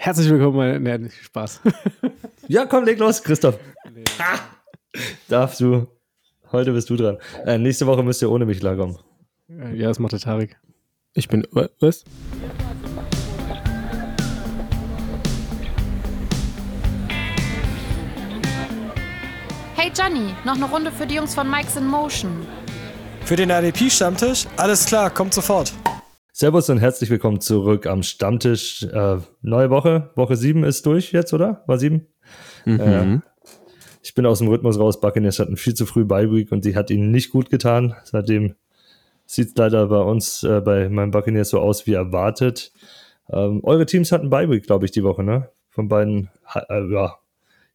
Herzlich willkommen, meine. Nee, Spaß. ja, komm, leg los, Christoph. Nee. Darfst du. Heute bist du dran. Äh, nächste Woche müsst ihr ohne mich klarkommen. Ja, das macht der Tarek. Ich bin. Was? Hey Johnny, noch eine Runde für die Jungs von Mike's in Motion. Für den ADP-Stammtisch? Alles klar, kommt sofort. Servus und herzlich willkommen zurück am Stammtisch. Äh, neue Woche. Woche 7 ist durch jetzt, oder? War 7? Mhm. Äh, ich bin aus dem Rhythmus raus. Buccaneers hatten viel zu früh Bye Week und die hat ihnen nicht gut getan. Seitdem sieht es leider bei uns, äh, bei meinem Buccaneers so aus wie erwartet. Ähm, eure Teams hatten Bye Week, glaube ich, die Woche, ne? Von beiden, äh, ja.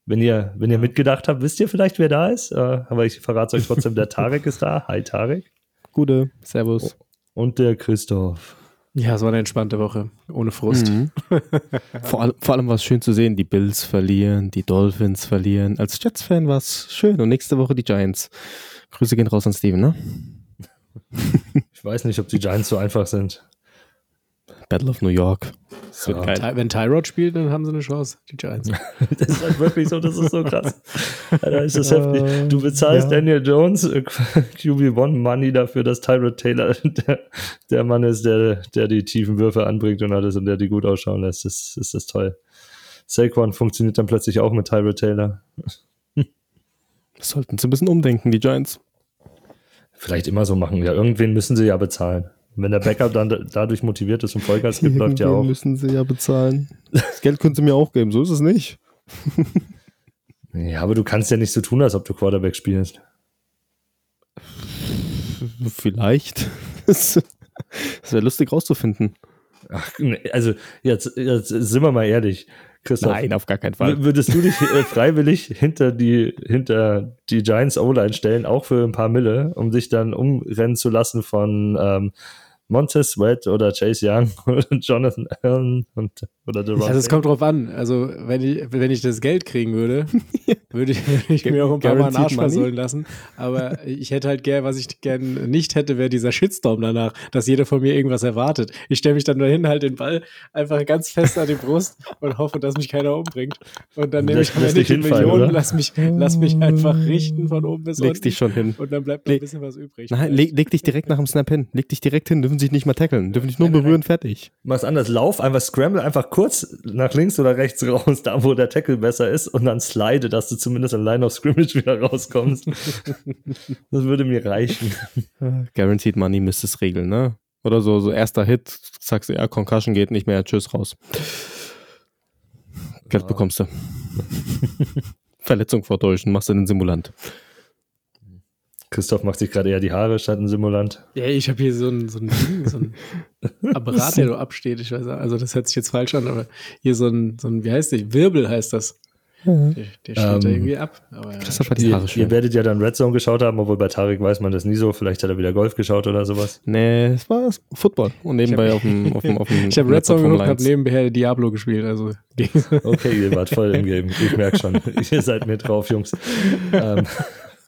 Wenn ihr, wenn ihr mitgedacht habt, wisst ihr vielleicht, wer da ist? Äh, aber ich verrate euch trotzdem, der Tarek ist da. Hi, Tarek. Gute, Servus. Und der Christoph. Ja, es war eine entspannte Woche, ohne Frust. Mhm. vor, all, vor, allem war es schön zu sehen, die Bills verlieren, die Dolphins verlieren. Als Jets-Fan war es schön und nächste Woche die Giants. Grüße gehen raus an Steven, ne? ich weiß nicht, ob die Giants so einfach sind. Battle of New York. Das ja. Ty wenn Tyrod spielt, dann haben sie eine Chance, die Giants. das ist halt wirklich so, das ist so krass. Alter, ist das uh, heftig. Du bezahlst ja. Daniel Jones äh, QB1 Money dafür, dass Tyrod Taylor der, der, Mann ist, der, der die tiefen Würfe anbringt und alles und der die gut ausschauen lässt. Das, das ist toll. Saquon funktioniert dann plötzlich auch mit Tyrod Taylor. Das sollten sie ein bisschen umdenken, die Giants. Vielleicht immer so machen. Ja, irgendwen müssen sie ja bezahlen. Wenn der Backup dann dadurch motiviert ist und Vollgas gibt, läuft ja auch. müssen sie ja bezahlen. Das Geld können sie mir auch geben, so ist es nicht. ja, aber du kannst ja nicht so tun, als ob du Quarterback spielst. Vielleicht. Das wäre lustig rauszufinden. Ach, also jetzt, jetzt sind wir mal ehrlich. Christoph, Nein, auf gar keinen Fall. Würdest du dich äh, freiwillig hinter die, hinter die Giants O-Line stellen, auch für ein paar Mille, um dich dann umrennen zu lassen von ähm, Montez Sweat oder Chase Young oder Jonathan Allen und, oder The Also es kommt drauf an. Also wenn ich, wenn ich das Geld kriegen würde, würde ich, würde ich mir auch ein paar Mal einen Arsch versohlen lassen. Aber ich hätte halt gern, was ich gern nicht hätte, wäre dieser Shitstorm danach, dass jeder von mir irgendwas erwartet. Ich stelle mich dann dahin, halt den Ball einfach ganz fest an die Brust und hoffe, dass mich keiner umbringt. Und dann nehme ich meine Millionen, lass mich, lass mich einfach richten von oben bis Legst unten. dich schon hin. Und dann bleibt noch ein bisschen was übrig. Nein, leg, leg dich direkt nach dem Snap hin. Leg dich direkt hin, dürfen sich nicht mal tackeln, dürfen dich nur nein, berühren, nein. fertig. Mach's anders, lauf, einfach scramble, einfach kurz nach links oder rechts raus, da wo der Tackle besser ist und dann slide, dass du zumindest an Line of Scrimmage wieder rauskommst. das würde mir reichen. Guaranteed Money müsste es regeln, ne? Oder so, so erster Hit, sagst du, ja, Concussion geht nicht mehr, tschüss, raus. Geld bekommst du. Verletzung vortäuschen, machst du den Simulant. Christoph macht sich gerade eher die Haare statt ein Simulant. Ja, ich habe hier so ein, so ein Ding, so ein Apparat, der so absteht. Ich weiß, also das hört sich jetzt falsch an, aber hier so ein, so ein wie heißt der? Wirbel heißt das. Mhm. Der, der steht ähm, da irgendwie ab. Aber, Christoph hat die Haare schön. Ihr werdet ja dann Red Zone geschaut haben, obwohl bei Tarek weiß man das nie so. Vielleicht hat er wieder Golf geschaut oder sowas. Nee, es war Football. Und nebenbei auf dem, auf dem, auf dem Ich habe Red Zone geguckt, habe nebenher Diablo gespielt. Also. okay, ihr wart voll im Game. Ich merke schon. ihr seid mir drauf, Jungs. ähm,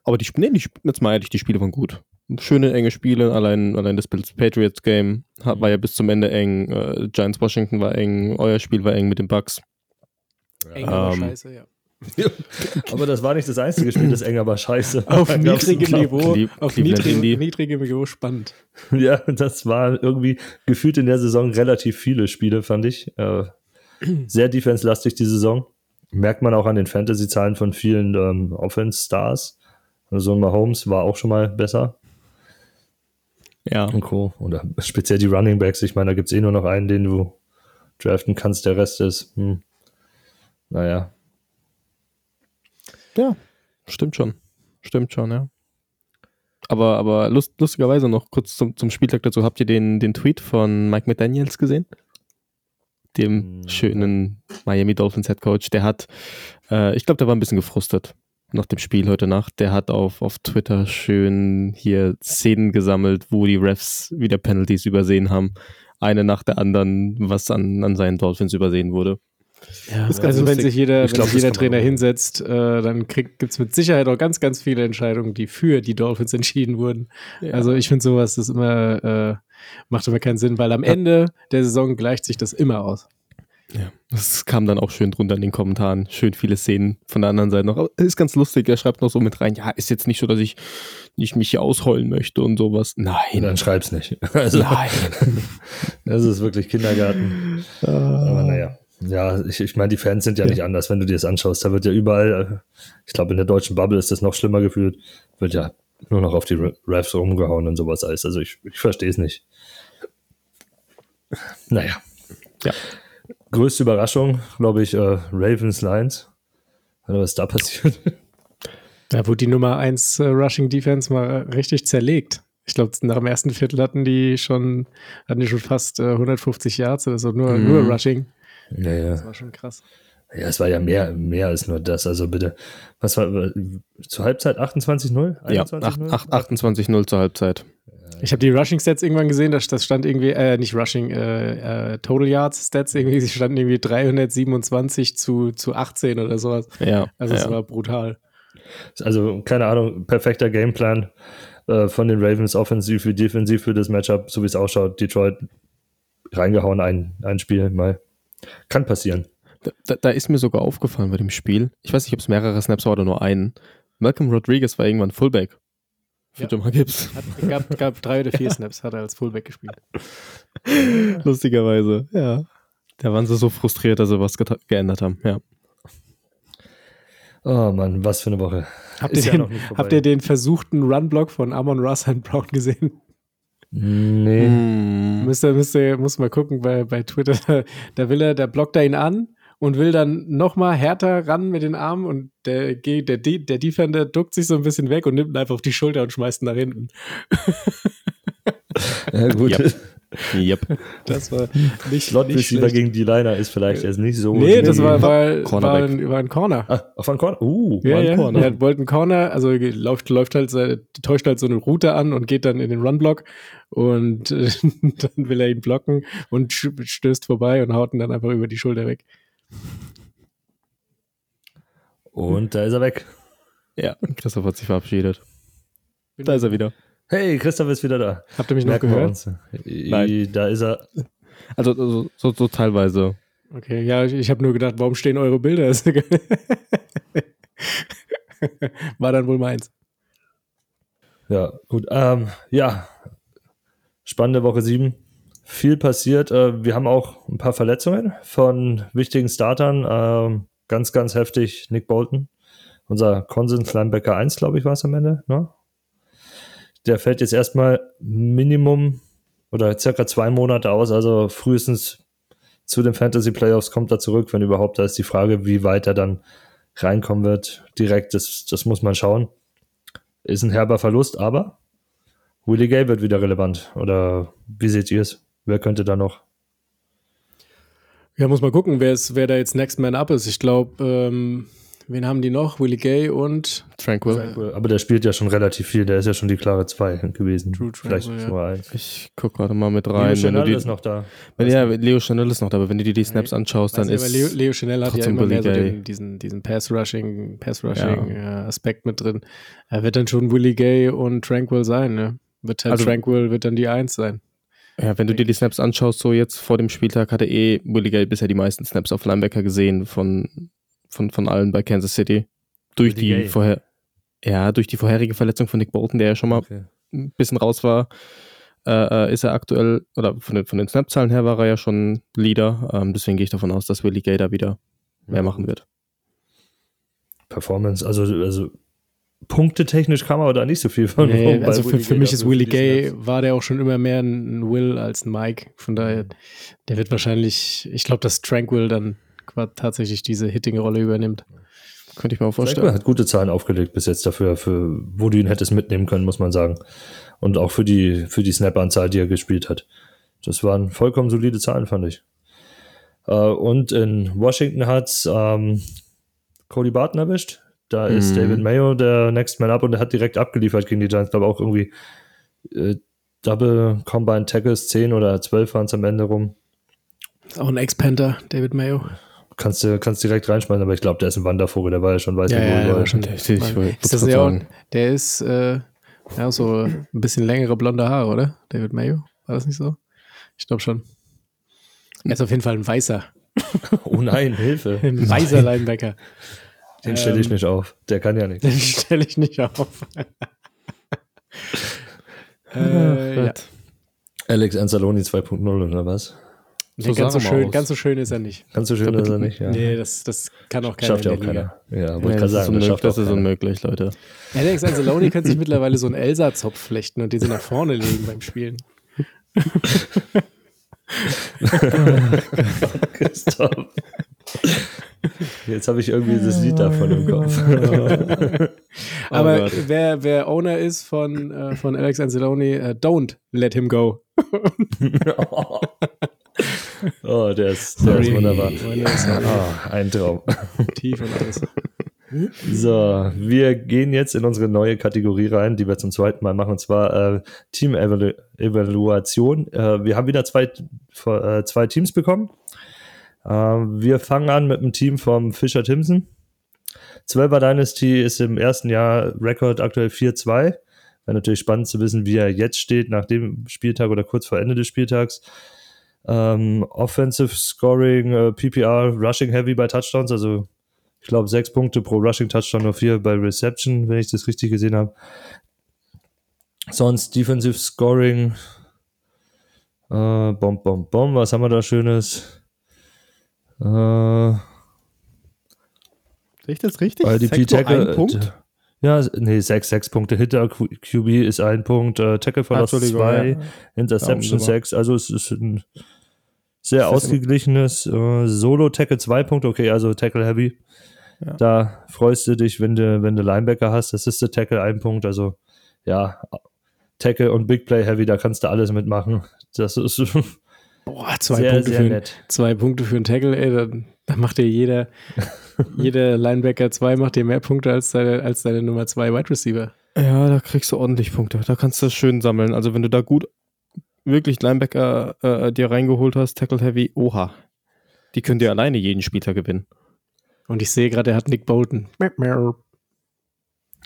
aber die, nee, die, jetzt mal ehrlich, die Spiele waren gut. Schöne, enge Spiele. Allein, allein das Bills Patriots Game war ja bis zum Ende eng. Äh, Giants Washington war eng. Euer Spiel war eng mit den Bucks. Eng, aber ähm, scheiße, ja. aber das war nicht das einzige Spiel, das eng, aber scheiße. Auf niedrigem Niveau, Cle auf niedrig, niedrigem Niveau spannend. Ja, das war irgendwie gefühlt in der Saison relativ viele Spiele, fand ich. Äh, sehr defense-lastig die Saison. Merkt man auch an den Fantasy-Zahlen von vielen ähm, Offense-Stars. So ein Mahomes war auch schon mal besser. Ja. Und Co. Oder speziell die Running Backs. Ich meine, da gibt es eh nur noch einen, den du draften kannst. Der Rest ist, hm, naja. Ja, stimmt schon. Stimmt schon, ja. Aber, aber lust, lustigerweise noch kurz zum, zum Spieltag dazu. Habt ihr den, den Tweet von Mike McDaniels gesehen? Dem hm. schönen Miami Dolphins Head Coach. Der hat, äh, ich glaube, der war ein bisschen gefrustet nach dem Spiel heute Nacht, der hat auf, auf Twitter schön hier Szenen gesammelt, wo die Refs wieder Penalties übersehen haben. Eine nach der anderen, was an, an seinen Dolphins übersehen wurde. Ja, also wenn sich jeder, wenn glaub, sich jeder Trainer hinsetzt, äh, dann gibt es mit Sicherheit auch ganz, ganz viele Entscheidungen, die für die Dolphins entschieden wurden. Ja. Also ich finde sowas, das immer, äh, macht immer keinen Sinn, weil am Ende der Saison gleicht sich das immer aus. Ja, das kam dann auch schön drunter in den Kommentaren. Schön viele Szenen von der anderen Seite noch. Ist ganz lustig, er schreibt noch so mit rein, ja, ist jetzt nicht so, dass ich nicht mich hier ausheulen möchte und sowas. Nein. Dann schreib's nicht. Also, Nein. das ist wirklich Kindergarten. Aber naja. Ja, ich, ich meine, die Fans sind ja, ja, nicht anders, wenn du dir das anschaust. Da wird ja überall, äh, ich glaube, in der deutschen Bubble ist das noch schlimmer gefühlt, wird ja nur noch auf die Refs rumgehauen und sowas alles. Also ich, ich verstehe es nicht. Naja. Ja. Größte Überraschung, glaube ich, äh, Ravens Lions. Was ist da passiert? Da wurde die Nummer 1 äh, Rushing Defense mal richtig zerlegt. Ich glaube, nach dem ersten Viertel hatten die schon, hatten die schon fast äh, 150 Yards oder so, nur, mm. nur Rushing. Ja, ja. Das war schon krass. Ja, es war ja mehr, mehr als nur das. Also bitte, was war zur Halbzeit 28-0? Ja, 28-0 zur Halbzeit. Ich habe die Rushing Stats irgendwann gesehen, das, das stand irgendwie, äh, nicht Rushing, äh, äh, Total Yards Stats irgendwie, sie standen irgendwie 327 zu, zu 18 oder sowas. Ja. Also es ja. war brutal. Also, keine Ahnung, perfekter Gameplan äh, von den Ravens, offensiv wie defensiv für das Matchup, so wie es ausschaut. Detroit reingehauen, ein, ein Spiel mal. Kann passieren. Da, da, ist mir sogar aufgefallen bei dem Spiel, ich weiß nicht, ob es mehrere Snaps war oder nur einen. Malcolm Rodriguez war irgendwann Fullback für ja. Jamal Gibbs. Hat, gab, gab drei oder vier Snaps, hat er als Fullback gespielt. Lustigerweise, ja. Da waren sie so frustriert, dass sie was geändert haben, ja. Oh Mann, was für eine Woche. Habt, ihr den, habt ihr den, versuchten Run-Block von Amon Ross and Brown gesehen? Nee. Hm. Müsst ihr, müsst ihr, muss mal gucken bei, bei Twitter. Da will er, da blockt er ihn an und will dann nochmal härter ran mit den Armen und der, der, der Defender duckt sich so ein bisschen weg und nimmt ihn einfach auf die Schulter und schmeißt ihn nach hinten. Ja, gut. Yep. yep. Das war nicht, Slot nicht Receiver gegen die Liner ist vielleicht jetzt nicht so. Nee, das war, war, war, ein, war ein Corner. Ah, auf ein Corner? Uh, ja, ja. Corner. Er wollte einen Corner, also läuft, läuft halt, täuscht halt so eine Route an und geht dann in den Run-Block und äh, dann will er ihn blocken und stößt vorbei und haut ihn dann einfach über die Schulter weg. Und da ist er weg. Ja, Christoph hat sich verabschiedet. Da ist er wieder. Hey, Christoph ist wieder da. Habt ihr mich noch gehört? Nein. Da ist er. Also, also so, so, teilweise. Okay, ja, ich, ich habe nur gedacht, warum stehen eure Bilder? War dann wohl meins. Ja, gut. Ähm, ja, spannende Woche 7 viel passiert. Äh, wir haben auch ein paar Verletzungen von wichtigen Startern. Ähm, ganz, ganz heftig Nick Bolton. Unser Konsens Linebacker 1, glaube ich, war es am Ende. Ne? Der fällt jetzt erstmal Minimum oder circa zwei Monate aus. Also frühestens zu den Fantasy Playoffs kommt er zurück, wenn überhaupt. Da ist die Frage, wie weit er dann reinkommen wird. Direkt, das, das muss man schauen. Ist ein herber Verlust, aber Willie Gay wird wieder relevant. Oder wie seht ihr es? Wer könnte da noch? Ja, muss mal gucken, wer, ist, wer da jetzt Next Man Up ist. Ich glaube, ähm, wen haben die noch? Willie Gay und Tranquil. Tranquil. Aber der spielt ja schon relativ viel. Der ist ja schon die klare 2 gewesen. True Vielleicht Tranquil, ja. 1. Ich gucke gerade mal mit rein. Leo Chanel ist noch da. Wenn, ja, Leo Chanel ist noch da, aber wenn du dir die Snaps anschaust, dann ist. Leo, Leo Chanel hat ja immer mehr so den, diesen, diesen Pass-Rushing Pass -Rushing, ja. Aspekt mit drin. Er wird dann schon Willie Gay und Tranquil sein. Ne? Wird halt Also- Tranquil wird dann die 1 sein. Ja, wenn du dir die Snaps anschaust, so jetzt vor dem Spieltag hatte eh Willie Gay bisher die meisten Snaps auf Linebacker gesehen von, von, von allen bei Kansas City. Durch die Gay. vorher, ja, durch die vorherige Verletzung von Nick Bolton, der ja schon mal Okay. ein bisschen raus war, äh, äh, ist er aktuell, oder von den, von den Snap-Zahlen her war er ja schon Leader. Ähm, deswegen gehe ich davon aus, dass Willie Gay da wieder mehr machen wird. Performance, also, also punktetechnisch kam aber da nicht so viel von. Nee, bei also für, für mich ist Willie Gay, war der auch schon immer mehr ein Will als ein Mike. Von daher, der wird wahrscheinlich, ich glaube, dass Tranquil dann tatsächlich diese Hitting-Rolle übernimmt. Könnte ich mir auch Tranquil vorstellen. hat gute Zahlen aufgelegt bis jetzt dafür, für, wo du ihn hättest mitnehmen können, muss man sagen. Und auch für die, für die Snap-Anzahl, die er gespielt hat. Das waren vollkommen solide Zahlen, fand ich. Äh, und in Washington hat ähm, Cody Barton erwischt. Da ist Mhm. David Mayo der Next Man Up und der hat direkt abgeliefert gegen die Giants. glaube auch irgendwie äh, Double Combine Tackles, 10 oder 12 waren es am Ende rum. Ist auch ein Ex-Panther, David Mayo. Kannst du kannst direkt reinschmeißen, aber ich glaube, der ist ein Wandervogel, der war ja schon weiß Ja, wie ja, ja, schon- Ich, ich, ich, Ist das ja auch, der ist äh, ja so ein bisschen längere blonde Haare, oder? David Mayo? War das nicht so? Ich glaube schon. Er ist auf jeden Fall ein weißer. oh nein, Hilfe. Ein weiser Linebacker. Den stelle ich ähm, nicht auf. Der kann ja nicht. Den stelle ich nicht auf. äh, ja. Alex Anzaloni 2.0 oder was? So nee, ganz, so schön, ganz so schön ist er nicht. Ganz so schön ist er nicht, ja. Nee, das, das kann auch keiner Schafft ja auch keiner. Ja, wollte nee, gerade sagen, das, das ist unmöglich, Leute. Alex Anzaloni könnte sich mittlerweile so einen Elsa-Zopf flechten und den sie nach vorne legen beim Spielen. Christoph. Jetzt habe ich irgendwie das Lied davon im Kopf. Aber oh wer, wer Owner ist von, äh, von Alex Anzalone, uh, don't let him go. oh, der ist, der ist wunderbar. Oh, ein Traum. Tief und alles. So, wir gehen jetzt in unsere neue Kategorie rein, die wir zum zweiten Mal machen, und zwar äh, Team-Evaluation. Äh, wir haben wieder zwei, äh, zwei Teams bekommen. Ähm, wir fangen an mit dem Team vom Fischer Timson. 12er Dynasty ist im ersten Jahr Rekord aktuell 4-2. Wäre natürlich spannend zu wissen, wie er jetzt steht, nach dem Spieltag oder kurz vor Ende des Spieltags. Ähm, Offensive Scoring, äh, PPR, Rushing Heavy bei Touchdowns, also ich glaube sechs Punkte pro Rushing Touchdown, nur vier bei Reception, wenn ich das richtig gesehen habe. Sonst Defensive Scoring, äh, bom, bom, bom, was haben wir da Schönes? Äh, Sehe ich das richtig? IDP Tackle. Ein Punkt? Ja, nee, sechs, sechs Punkte. Hitter QB ist ein Punkt, äh, Tackle Verlust zwei, ja. Interception ja, sechs. Also es ist ein sehr ausgeglichenes äh, Solo-Tackle zwei Punkte. Okay, also Tackle Heavy. Ja. Da freust du dich, wenn du, wenn du Linebacker hast. Das ist der Tackle ein Punkt. Also ja, Tackle und Big Play Heavy, da kannst du alles mitmachen. Das ist Boah, zwei, sehr, Punkte, sehr für, nett. zwei Punkte für einen Tackle, ey, da, da macht dir jeder, jeder Linebacker zwei, macht dir mehr Punkte als deine, als deine Nummer zwei Wide Receiver. Ja, da kriegst du ordentlich Punkte. Da kannst du das schön sammeln. Also wenn du da gut wirklich Linebacker äh, dir reingeholt hast, Tackle Heavy, oha. Die können dir alleine jeden Spieltag gewinnen. Und ich sehe gerade, er hat Nick Bolton.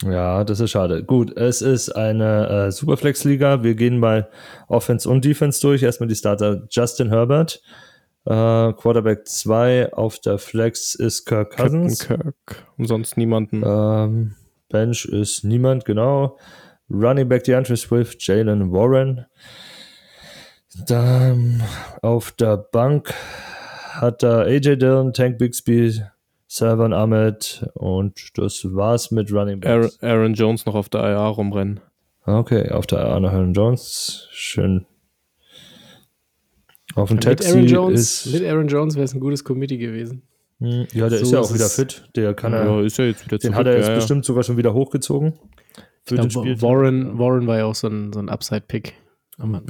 Ja, das ist schade. Gut, es ist eine äh, Superflex-Liga. Wir gehen mal Offense und Defense durch. Erstmal die Starter Justin Herbert. Äh, Quarterback 2 auf der Flex ist Kirk Cousins. Captain Kirk. Und sonst niemanden. Ähm, Bench ist niemand, genau. Running Back DeAndre Swift, Jalen Warren. Dann auf der Bank hat er AJ Dillon, Tank Bixby, Salvan Ahmed und das war's mit Running Backs. Aaron, Aaron Jones noch auf der IA rumrennen. Okay, auf der IA noch Aaron Jones. Schön. Auf dem Taxi mit Aaron Jones, ist, mit Aaron Jones wäre es ein gutes Committee gewesen. Hm, ja, der so ist ja auch wieder fit. Der kann ja, er, ist ja jetzt wieder den hat er jetzt ja, bestimmt sogar schon wieder hochgezogen. Für glaub, Spiel. Warren, Warren war ja auch so ein, so ein Upside-Pick.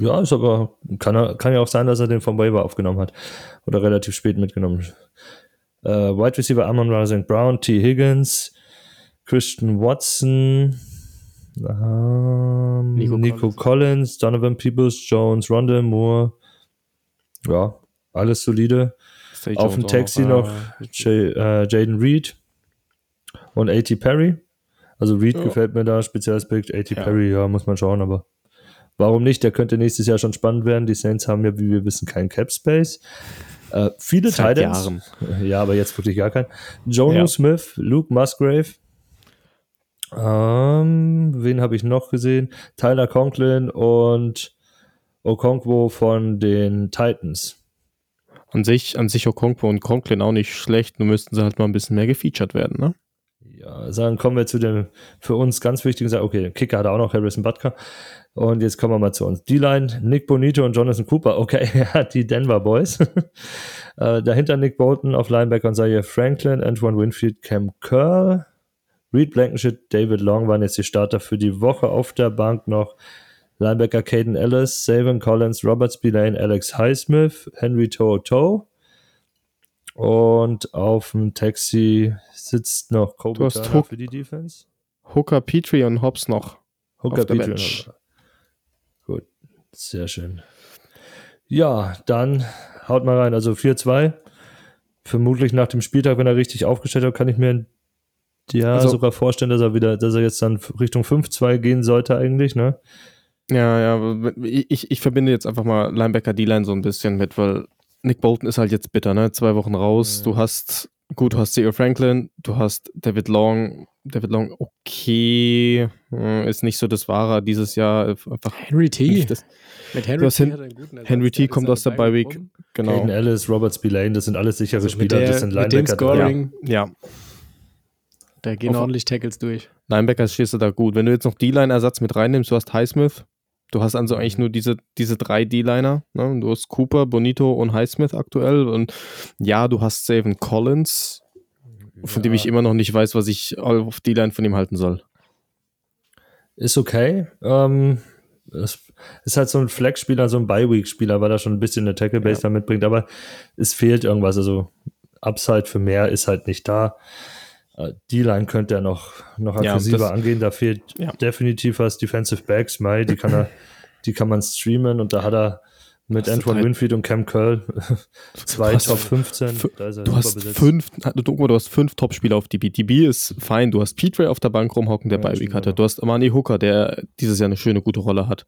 Ja, ist aber, kann, er, kann ja auch sein, dass er den vom Waiver aufgenommen hat. Oder relativ spät mitgenommen. Äh, Wide Receiver Amon Rising Brown, T. Higgins, Christian Watson, ähm, Nico, Nico Collins. Collins. Donovan Peoples, Jones, Rondell Moore. Ja, alles solide. Stay Auf dem Taxi noch, noch äh, Jaden Reed und A.T. Perry. Also Reed oh. gefällt mir da, spezielles Pick. A.T. Ja. Perry, ja, muss man schauen, aber warum nicht? Der könnte nächstes Jahr schon spannend werden. Die Saints haben ja, wie wir wissen, keinen Cap Space. Äh, viele Seit Titans. Jahren. Ja, aber jetzt wirklich gar kein. Jono ja. Smith, Luke Musgrave. Ähm, wen habe ich noch gesehen? Tyler Conklin und Okonkwo von den Titans. An sich, an sich Okonkwo und Conklin auch nicht schlecht, nur müssten sie halt mal ein bisschen mehr gefeatured werden, ne? Ja, sagen, kommen wir zu dem für uns ganz wichtigen Sachen. Okay, Kicker hat auch noch Harrison Butker. Und jetzt kommen wir mal zu uns. D-Line, Nick Bonito und Jonathan Cooper. Okay, hat die Denver Boys. äh, dahinter Nick Bolton auf Linebacker und Zaire Franklin, Antoine Winfield, Cam Curl, Reed Blankenship, David Long waren jetzt die Starter für die Woche auf der Bank noch. Linebacker Caden Ellis, Savin Collins, Robert Spillane, Alex Highsmith, Henry Toto. Und auf dem Taxi sitzt noch Kobe für die Defense. Hooker Petrie und Hobbs noch. Hooker Petrie Hobbs. Sehr schön. Ja, dann haut mal rein. Also 4-2. Vermutlich nach dem Spieltag, wenn er richtig aufgestellt hat, kann ich mir ja also, sogar vorstellen, dass er wieder, dass er jetzt dann Richtung 5-2 gehen sollte eigentlich, ne? Ja, ja, ich, ich verbinde jetzt einfach mal Linebacker D-Line so ein bisschen mit, weil Nick Bolton ist halt jetzt bitter, ne? Zwei Wochen raus. Ja. Du hast, gut, du hast Theo Franklin, du hast David Long. David Long, okay, hm, ist nicht so das Wahre dieses Jahr. Einfach Henry T. Das, Mit Henry T. Hen Henry T. kommt aus der Bye Week. Genau. Caden Ellis, Robert Spillane, das sind alles sichere also Spieler. Der, das sind Linebacker. Scoring, ja. ja. Da gehen Auf, ordentlich Tackles durch. Linebacker stehst du da gut. Wenn du jetzt noch D-Line-Ersatz mit reinnimmst, du hast Highsmith, Du hast also eigentlich mhm. nur diese, diese drei D-Liner. Ne? Du hast Cooper, Bonito und Highsmith aktuell. Und ja, du hast Savin Collins, von ja. dem ich immer noch nicht weiß, was ich auf D-Line von ihm halten soll. Ist okay. Ähm, es ist halt so ein Flex-Spieler, so ein Bye-Week-Spieler, weil er schon ein bisschen eine Tackle-Base ja. da mitbringt. Aber es fehlt irgendwas. Also Upside für mehr ist halt nicht da. Äh, D-Line könnte er noch, noch aggressiver ja, angehen. Da fehlt ja. definitiv was. Defensive Backs, Mai, die kann er, die kann man streamen und da hat er mit hast Antoine Winfield und Cam Curl. Zwei Top 15. du hast fünf, du, du hast fünf Top-Spieler auf DB. DB ist fein. Du hast Pete Ray auf der Bank rumhocken, der ja, Beiweek hatte. Du hast Amani Hooker, der dieses Jahr eine schöne, gute Rolle hat.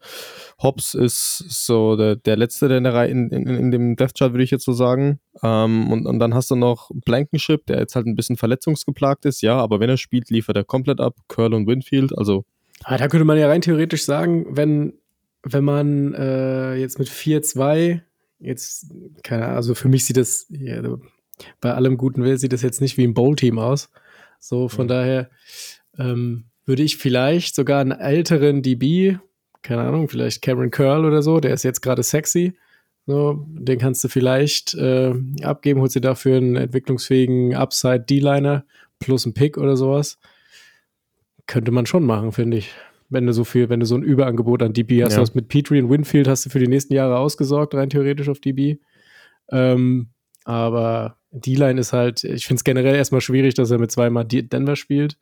Hobbs ist so der, der letzte der in, der Reihe, in, in, in dem Death Chart, würde ich jetzt so sagen. Ähm, und, und dann hast du noch Blankenship, der jetzt halt ein bisschen verletzungsgeplagt ist. Ja, aber wenn er spielt, liefert er komplett ab. Curl und Winfield, also. Ah, da könnte man ja rein theoretisch sagen, wenn wenn man äh, jetzt mit 4-2, jetzt, keine Ahnung, also für mich sieht das, ja, bei allem guten Will sieht das jetzt nicht wie ein Bowl-Team aus. So, von ja. daher ähm, würde ich vielleicht sogar einen älteren DB, keine Ahnung, vielleicht Cameron Curl oder so, der ist jetzt gerade sexy. So, den kannst du vielleicht äh, abgeben, holst dir dafür einen entwicklungsfähigen Upside D-Liner plus einen Pick oder sowas. Könnte man schon machen, finde ich wenn du so viel, wenn du so ein Überangebot an DB hast. Ja. Hast mit Petrie und Winfield hast du für die nächsten Jahre ausgesorgt, rein theoretisch auf DB. Ähm, aber D-Line ist halt, ich finde es generell erstmal schwierig, dass er mit zweimal Denver spielt.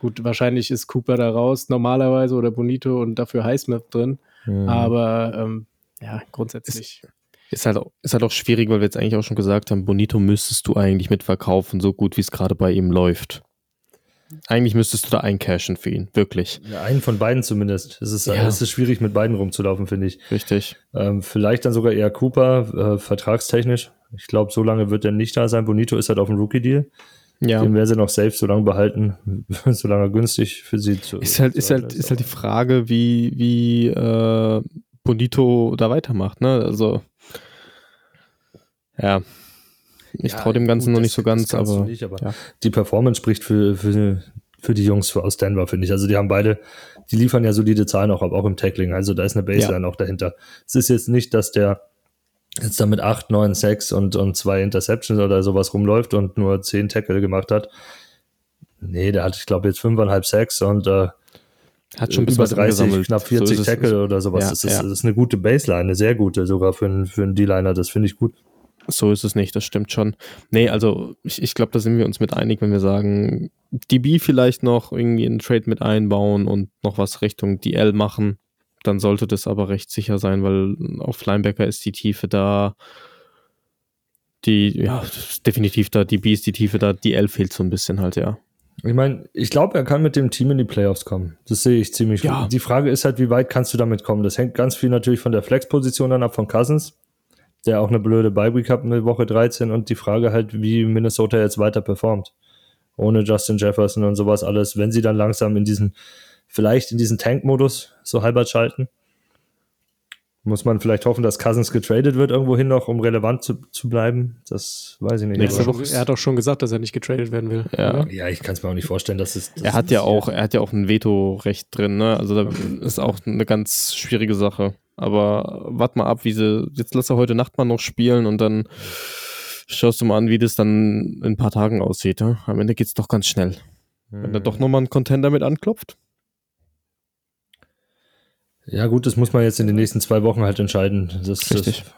Gut, wahrscheinlich ist Cooper da raus, normalerweise, oder Bonito und dafür Highsmith drin. Mhm. Aber ähm, ja, grundsätzlich. Ist, ist, halt, ist halt auch schwierig, weil wir jetzt eigentlich auch schon gesagt haben, Bonito müsstest du eigentlich mitverkaufen, so gut wie es gerade bei ihm läuft. Eigentlich müsstest du da eincashen für ihn, wirklich. Ja, einen von beiden zumindest. Es ist, ja. es ist schwierig, mit beiden rumzulaufen, finde ich. Richtig. Ähm, vielleicht dann sogar eher Cooper, äh, vertragstechnisch. Ich glaube, so lange wird er nicht da sein. Bonito ist halt auf dem Rookie-Deal. Ja. Den werden sie noch safe so lange behalten, solange er günstig für sie zu ist. Halt, ist, halt, ist halt die Frage, wie, wie äh, Bonito da weitermacht, ne? Also, ja. Ich ja, traue dem Ganzen gut, noch nicht so ganz, aber, nicht, aber ja. die Performance spricht für, für, für die Jungs aus Denver, finde ich. Also die haben beide, die liefern ja solide Zahlen auch auch im Tackling. Also da ist eine Baseline ja. auch dahinter. Es ist jetzt nicht, dass der jetzt da mit 8, 9, 6 und, und zwei Interceptions oder sowas rumläuft und nur 10 Tackle gemacht hat. Nee, der hat, ich glaube, jetzt 5,5 6 und äh, hat schon über 30, knapp 40 so Tackle oder sowas. Ja, das, ist, ja. das ist eine gute Baseline, eine sehr gute sogar für einen, für einen D-Liner. Das finde ich gut. So ist es nicht, das stimmt schon. Nee, also ich, ich glaube, da sind wir uns mit einig, wenn wir sagen, DB vielleicht noch irgendwie einen Trade mit einbauen und noch was Richtung DL machen. Dann sollte das aber recht sicher sein, weil auf Linebacker ist die Tiefe da. Die, ja, definitiv da, DB ist die Tiefe da, DL fehlt so ein bisschen halt, ja. Ich meine, ich glaube, er kann mit dem Team in die Playoffs kommen. Das sehe ich ziemlich ja. gut. Die Frage ist halt, wie weit kannst du damit kommen? Das hängt ganz viel natürlich von der Flex-Position dann ab von Cousins der auch eine blöde Bye-Week hat mit Woche 13 und die Frage halt, wie Minnesota jetzt weiter performt. Ohne Justin Jefferson und sowas alles, wenn sie dann langsam in diesen, vielleicht in diesen Tank-Modus so halbert schalten. Muss man vielleicht hoffen, dass Cousins getradet wird irgendwohin noch, um relevant zu, zu bleiben? Das weiß ich nicht. Nächste Woche, er hat auch schon gesagt, dass er nicht getradet werden will. Ja, ja ich kann es mir auch nicht vorstellen, dass es. Dass er hat ja auch, er hat ja auch ein Veto-Recht drin, ne? Also da ist auch eine ganz schwierige Sache. Aber warte mal ab, wie sie. Jetzt lass er heute Nacht mal noch spielen und dann schaust du mal an, wie das dann in ein paar Tagen aussieht. Ja? Am Ende geht es doch ganz schnell. Hm. Wenn da doch nochmal ein Contender mit anklopft. Ja, gut, das muss man jetzt in den nächsten zwei Wochen halt entscheiden. Das, Richtig. Das,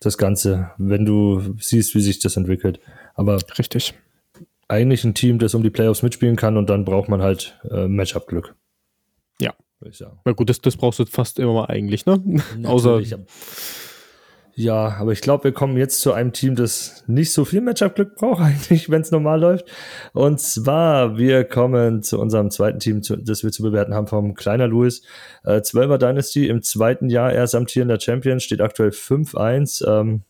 das Ganze, wenn du siehst, wie sich das entwickelt. Aber Richtig. eigentlich ein Team, das um die Playoffs mitspielen kann und dann braucht man halt äh, Matchup-Glück. Ja. Würde ich sagen. Na gut, das, das brauchst du fast immer mal eigentlich, ne? Außer. Ja, aber ich glaube, wir kommen jetzt zu einem Team, das nicht so viel Matchup-Glück braucht, eigentlich, wenn es normal läuft. Und zwar, wir kommen zu unserem zweiten Team, zu, das wir zu bewerten haben, vom Kleiner Louis. Äh, 12er Dynasty im zweiten Jahr erst amtierender Champion, steht aktuell 5-1. Ähm,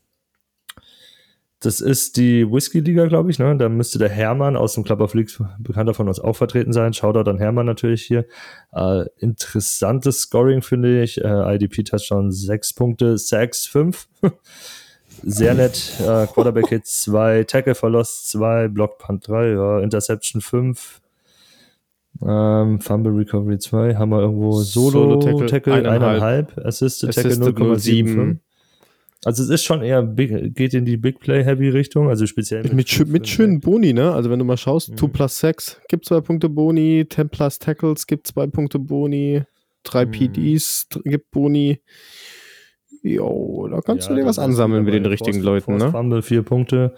Das ist die Whisky-Liga, glaube ich. Ne? Da müsste der Hermann aus dem Club of Leagues, bekannter von uns, auch vertreten sein. Shoutout an Hermann natürlich hier. Äh, interessantes Scoring, finde ich. Äh, IDP-Touchdown 6 Punkte, Sacks 5. Sehr nett. Äh, Quarterback Hit 2, Tackle Verlust 2, Block Punt 3, ja, Interception 5. Ähm, Fumble Recovery 2, haben wir irgendwo Solo, Solo Tackle, 1,5, Assisted, Assisted Tackle 0,75. Also es ist schon eher big, geht in die Big Play Heavy Richtung, also speziell mit, mit, mit schönen Boni, ne? Also wenn du mal schaust, mhm. 2 plus 6 gibt zwei Punkte Boni, 10 plus Tackles gibt zwei Punkte Boni, 3 mhm. PDs gibt Boni. Jo, da kannst ja, du dir was ansammeln mit den richtigen Force, Leuten, Force ne? Fumble, vier Punkte.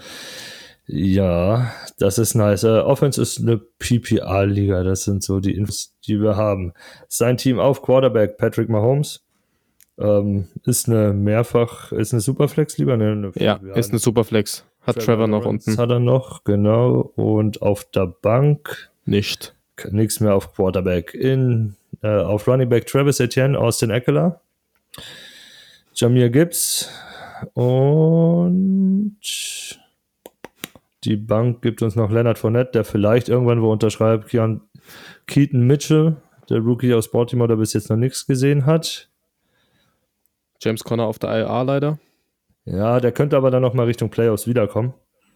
Ja, das ist nice. Uh, Offense ist eine PPR-Liga, das sind so die Infos, die wir haben. Sein Team auf Quarterback Patrick Mahomes, ähm, ist eine mehrfach, ist eine Superflex lieber? Ne, eine, ja, ist eine Superflex. Hat Trevor, Trevor noch unten. Hat er noch, genau. Und auf der Bank nicht. Nichts mehr auf Quarterback. In, äh, auf Running Back Travis Etienne, Austin Eckler, Jamir Gibbs und die Bank gibt uns noch Leonard Fournette, der vielleicht irgendwann wo unterschreibt. Keaton Mitchell, der Rookie aus Baltimore, der bis jetzt noch nichts gesehen hat. James Conner auf der IA leider. Ja, der könnte aber dann nochmal Richtung Playoffs wiederkommen.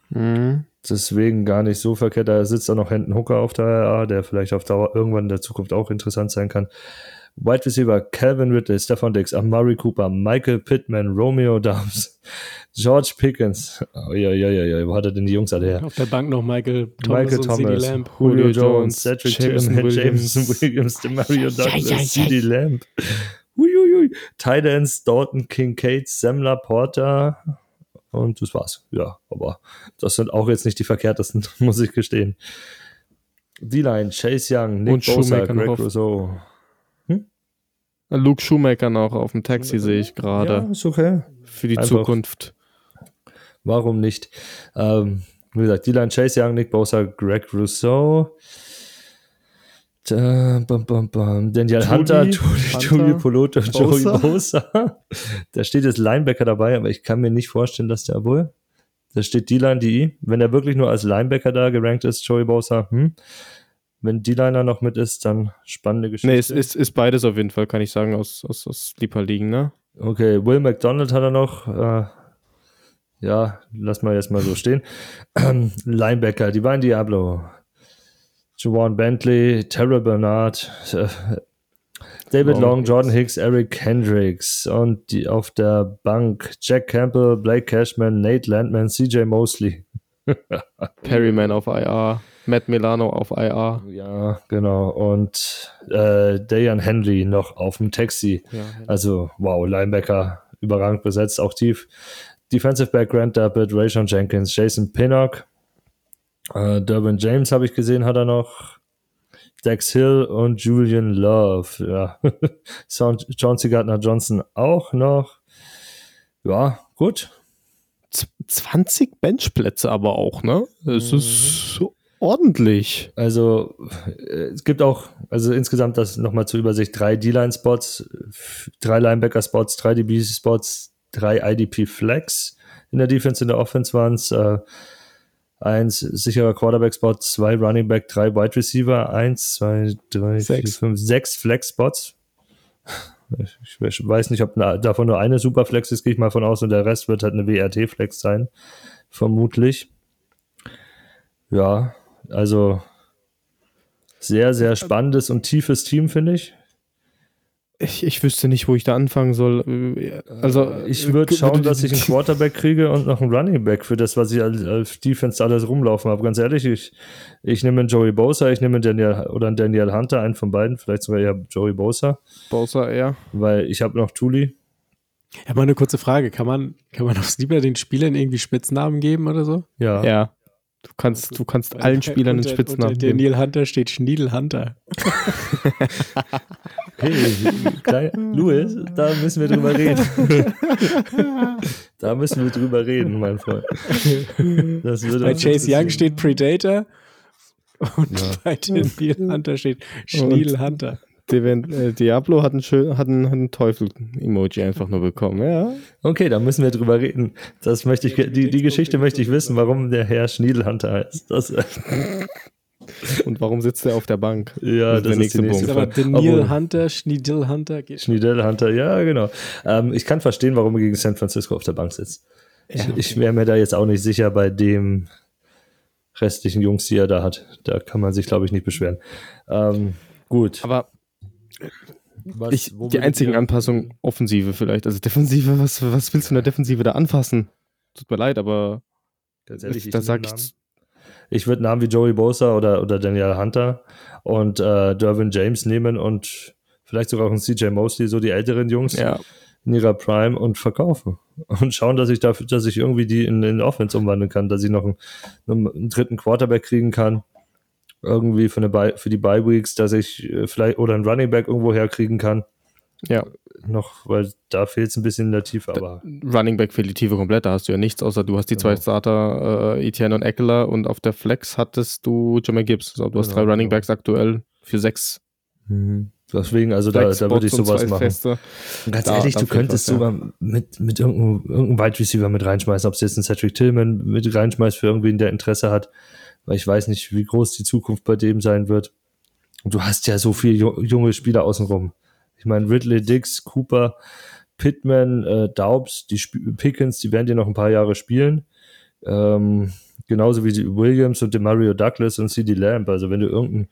Mhm. Deswegen gar nicht so verkehrt. Da sitzt auch noch Hendon Hooker auf der IA, der vielleicht auf Dauer irgendwann in der Zukunft auch interessant sein kann. Wide Receiver Calvin Ridley, Stefan Dix, Amari Cooper, Michael Pittman, Romeo Dubs, George Pickens. Oh, ja, ja, ja, ja. Wo hat er denn die Jungs alle her? Auf der Bank noch Michael Thomas, Michael Thomas Lamb, Julio, Julio Jones, Cedric Jameson Williams, Jameson Williams, Demario Douglas, ja, ja, ja. CD Lamb. Uiuiui. Titans, Dalton, Kincaid, Semler, Porter und das war's. Ja, aber das sind auch jetzt nicht die verkehrtesten, muss ich gestehen. D-Line, Chase Young, Nick und Bosa, Greg Rousseau. Hm? Luke Schumacher noch auf dem Taxi sehe ich gerade. Ja, ist okay. Für die Einfach. Zukunft. Warum nicht? Ähm, wie gesagt, D-Line, Chase Young, Nick Bosa, Greg Rousseau. Da, bam, bam, bam. Daniel Hunter, Tuli Poloto, Joey Bosa. da steht jetzt Linebacker dabei, aber ich kann mir nicht vorstellen, dass der wohl. Da steht D-Line, DI. Wenn er wirklich nur als Linebacker da gerankt ist, Joey Bosa, hm. Wenn D-Liner noch mit ist, dann spannende Geschichte. Nee, es ist, ist beides auf jeden Fall, kann ich sagen, aus, aus, aus Sleeper liegen, ne? Okay, Will McDonald hat er noch. Äh, ja, lass mal jetzt mal so stehen. Linebacker, Divine Diablo. Juwan Bentley, Terrell Bernard, äh, David Long, Jordan Hicks, Eric Hendricks und die auf der Bank Jack Campbell, Blake Cashman, Nate Landman, CJ Mosley. Perryman auf IR, Matt Milano auf IR. Ja, genau. Und äh, Dayan Henry noch auf dem Taxi. Ja, also, wow, Linebacker überragend besetzt, auch tief. Defensive Back Grant Dappert, Rayshon Jenkins, Jason Pinnock, äh, Durbin James habe ich gesehen, hat er noch. Dex Hill und Julian Love. Ja. John C. Gardner Johnson auch noch. Ja, gut. 20 Benchplätze aber auch, ne? Es mhm. ist so ordentlich. Also, äh, es gibt auch, also insgesamt das nochmal zur Übersicht: drei D-Line-Spots, drei Linebacker-Spots, drei DB-Spots, drei IDP-Flex in der Defense, in der Offense waren es. Äh, eins sicherer Quarterback-Spot, zwei Running Back, drei Wide Receiver, eins, zwei, drei, sechs. vier, fünf, sechs Flex-Spots. Ich weiß nicht, ob davon nur eine Superflex ist, gehe ich mal von aus, und der Rest wird halt eine WRT-Flex sein. Vermutlich. Ja, also sehr, sehr spannendes und tiefes Team, finde ich. Ich, ich wüsste nicht, wo ich da anfangen soll. Also ich würde schauen, dass ich einen Quarterback kriege und noch einen Running Back für das, was ich als Defense alles rumlaufen habe. Ganz ehrlich, ich, ich nehme einen Joey Bosa, ich nehme einen Daniel oder einen Daniel Hunter, einen von beiden, vielleicht sogar eher Joey Bosa. Bosa eher. Weil ich habe noch Tuli. Ich habe mal eine kurze Frage. Kann man, kann man aufs Lieber den Spielern irgendwie Spitznamen geben oder so? Ja. Ja. Du kannst, du kannst allen Spielern einen Spitznamen geben. Daniel Hunter steht Schniedel Hunter. Hey, klein, Louis, da müssen wir drüber reden. da müssen wir drüber reden, mein Freund. bei Chase Young steht Predator und ja. bei den Hunter steht Schniedel Hunter. äh, Diablo hat einen, schön, hat einen, einen Teufel-Emoji einfach nur bekommen, ja. Okay, da müssen wir drüber reden. Das möchte ich, die, die Geschichte möchte ich wissen, warum der Herr Schniedelhunter heißt. Das, Und warum sitzt er auf der Bank? Ja, das, das ist, nächste die nächste Punkt. Aber Neil Hunter, Schniedel Hunter. Schniedel Hunter, ja, genau. Ähm, ich kann verstehen, warum er gegen San Francisco auf der Bank sitzt. Ja, okay. Ich, ich wäre mir da jetzt auch nicht sicher bei dem restlichen Jungs, die er da hat. Da kann man sich, glaube ich, nicht beschweren. Ähm, gut. Aber was, ich, die einzigen Anpassungen, Offensive vielleicht. Also Defensive, was, was willst du in der Defensive da anfassen? Tut mir leid, aber Ganz ehrlich, da sag ich. Ich würde Namen wie Joey Bosa oder, oder Daniel Hunter und äh, Dervin James nehmen und vielleicht sogar auch ein CJ Mosley, so die älteren Jungs. Ja in ihrer Prime und verkaufen. Und schauen, dass ich dafür, dass ich irgendwie die in, in Offense umwandeln kann, dass ich noch einen, einen dritten Quarterback kriegen kann. Irgendwie für, eine für die Bye Weeks, dass ich äh, vielleicht oder einen Running Back irgendwo herkriegen kann. Ja. Noch, weil da fehlt es ein bisschen in der Tiefe, aber. Running Back fehlt die Tiefe komplett, da hast du ja nichts, außer du hast die genau. zwei Starter, äh, Etienne und Eckler und auf der Flex hattest du Jamal Gibbs. Also du hast genau, drei Running genau. Backs aktuell für sechs. Mhm. Deswegen, also da, da würde ich sowas machen. Feste. Ganz da, ehrlich, du könntest sogar ja. mit, mit irgendeinem, irgendeinem Wide Receiver mit reinschmeißen, ob es jetzt ein Cedric Tillman mit reinschmeißt für irgendwen, der Interesse hat, weil ich weiß nicht, wie groß die Zukunft bei dem sein wird. Und du hast ja so viele junge Spieler außenrum. Ich meine, Ridley, Dix, Cooper, Pittman, äh, Daubs, die Sp Pickens, die werden dir noch ein paar Jahre spielen. Ähm, genauso wie die Williams und die Mario Douglas und CD Lamb. Also wenn du irgendeinen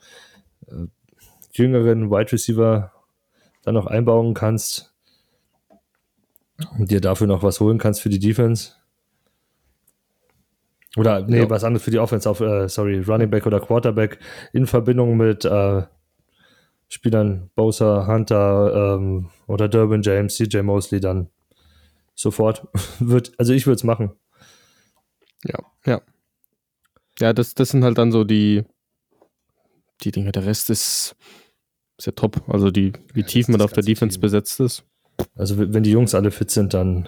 äh, jüngeren Wide Receiver dann noch einbauen kannst und dir dafür noch was holen kannst für die Defense. Oder, nee, ja. was anderes für die Offense, auf, äh, sorry, Running Back oder Quarterback in Verbindung mit äh, Spielern Bosa, Hunter ähm, oder Durbin James, CJ Mosley dann sofort wird, also ich würde es machen. Ja, ja. Ja, das, das sind halt dann so die, die Dinge. Der Rest ist, ist ja top. Also die, wie tief man auf der Defense Team. besetzt ist. Also wenn die Jungs alle fit sind, dann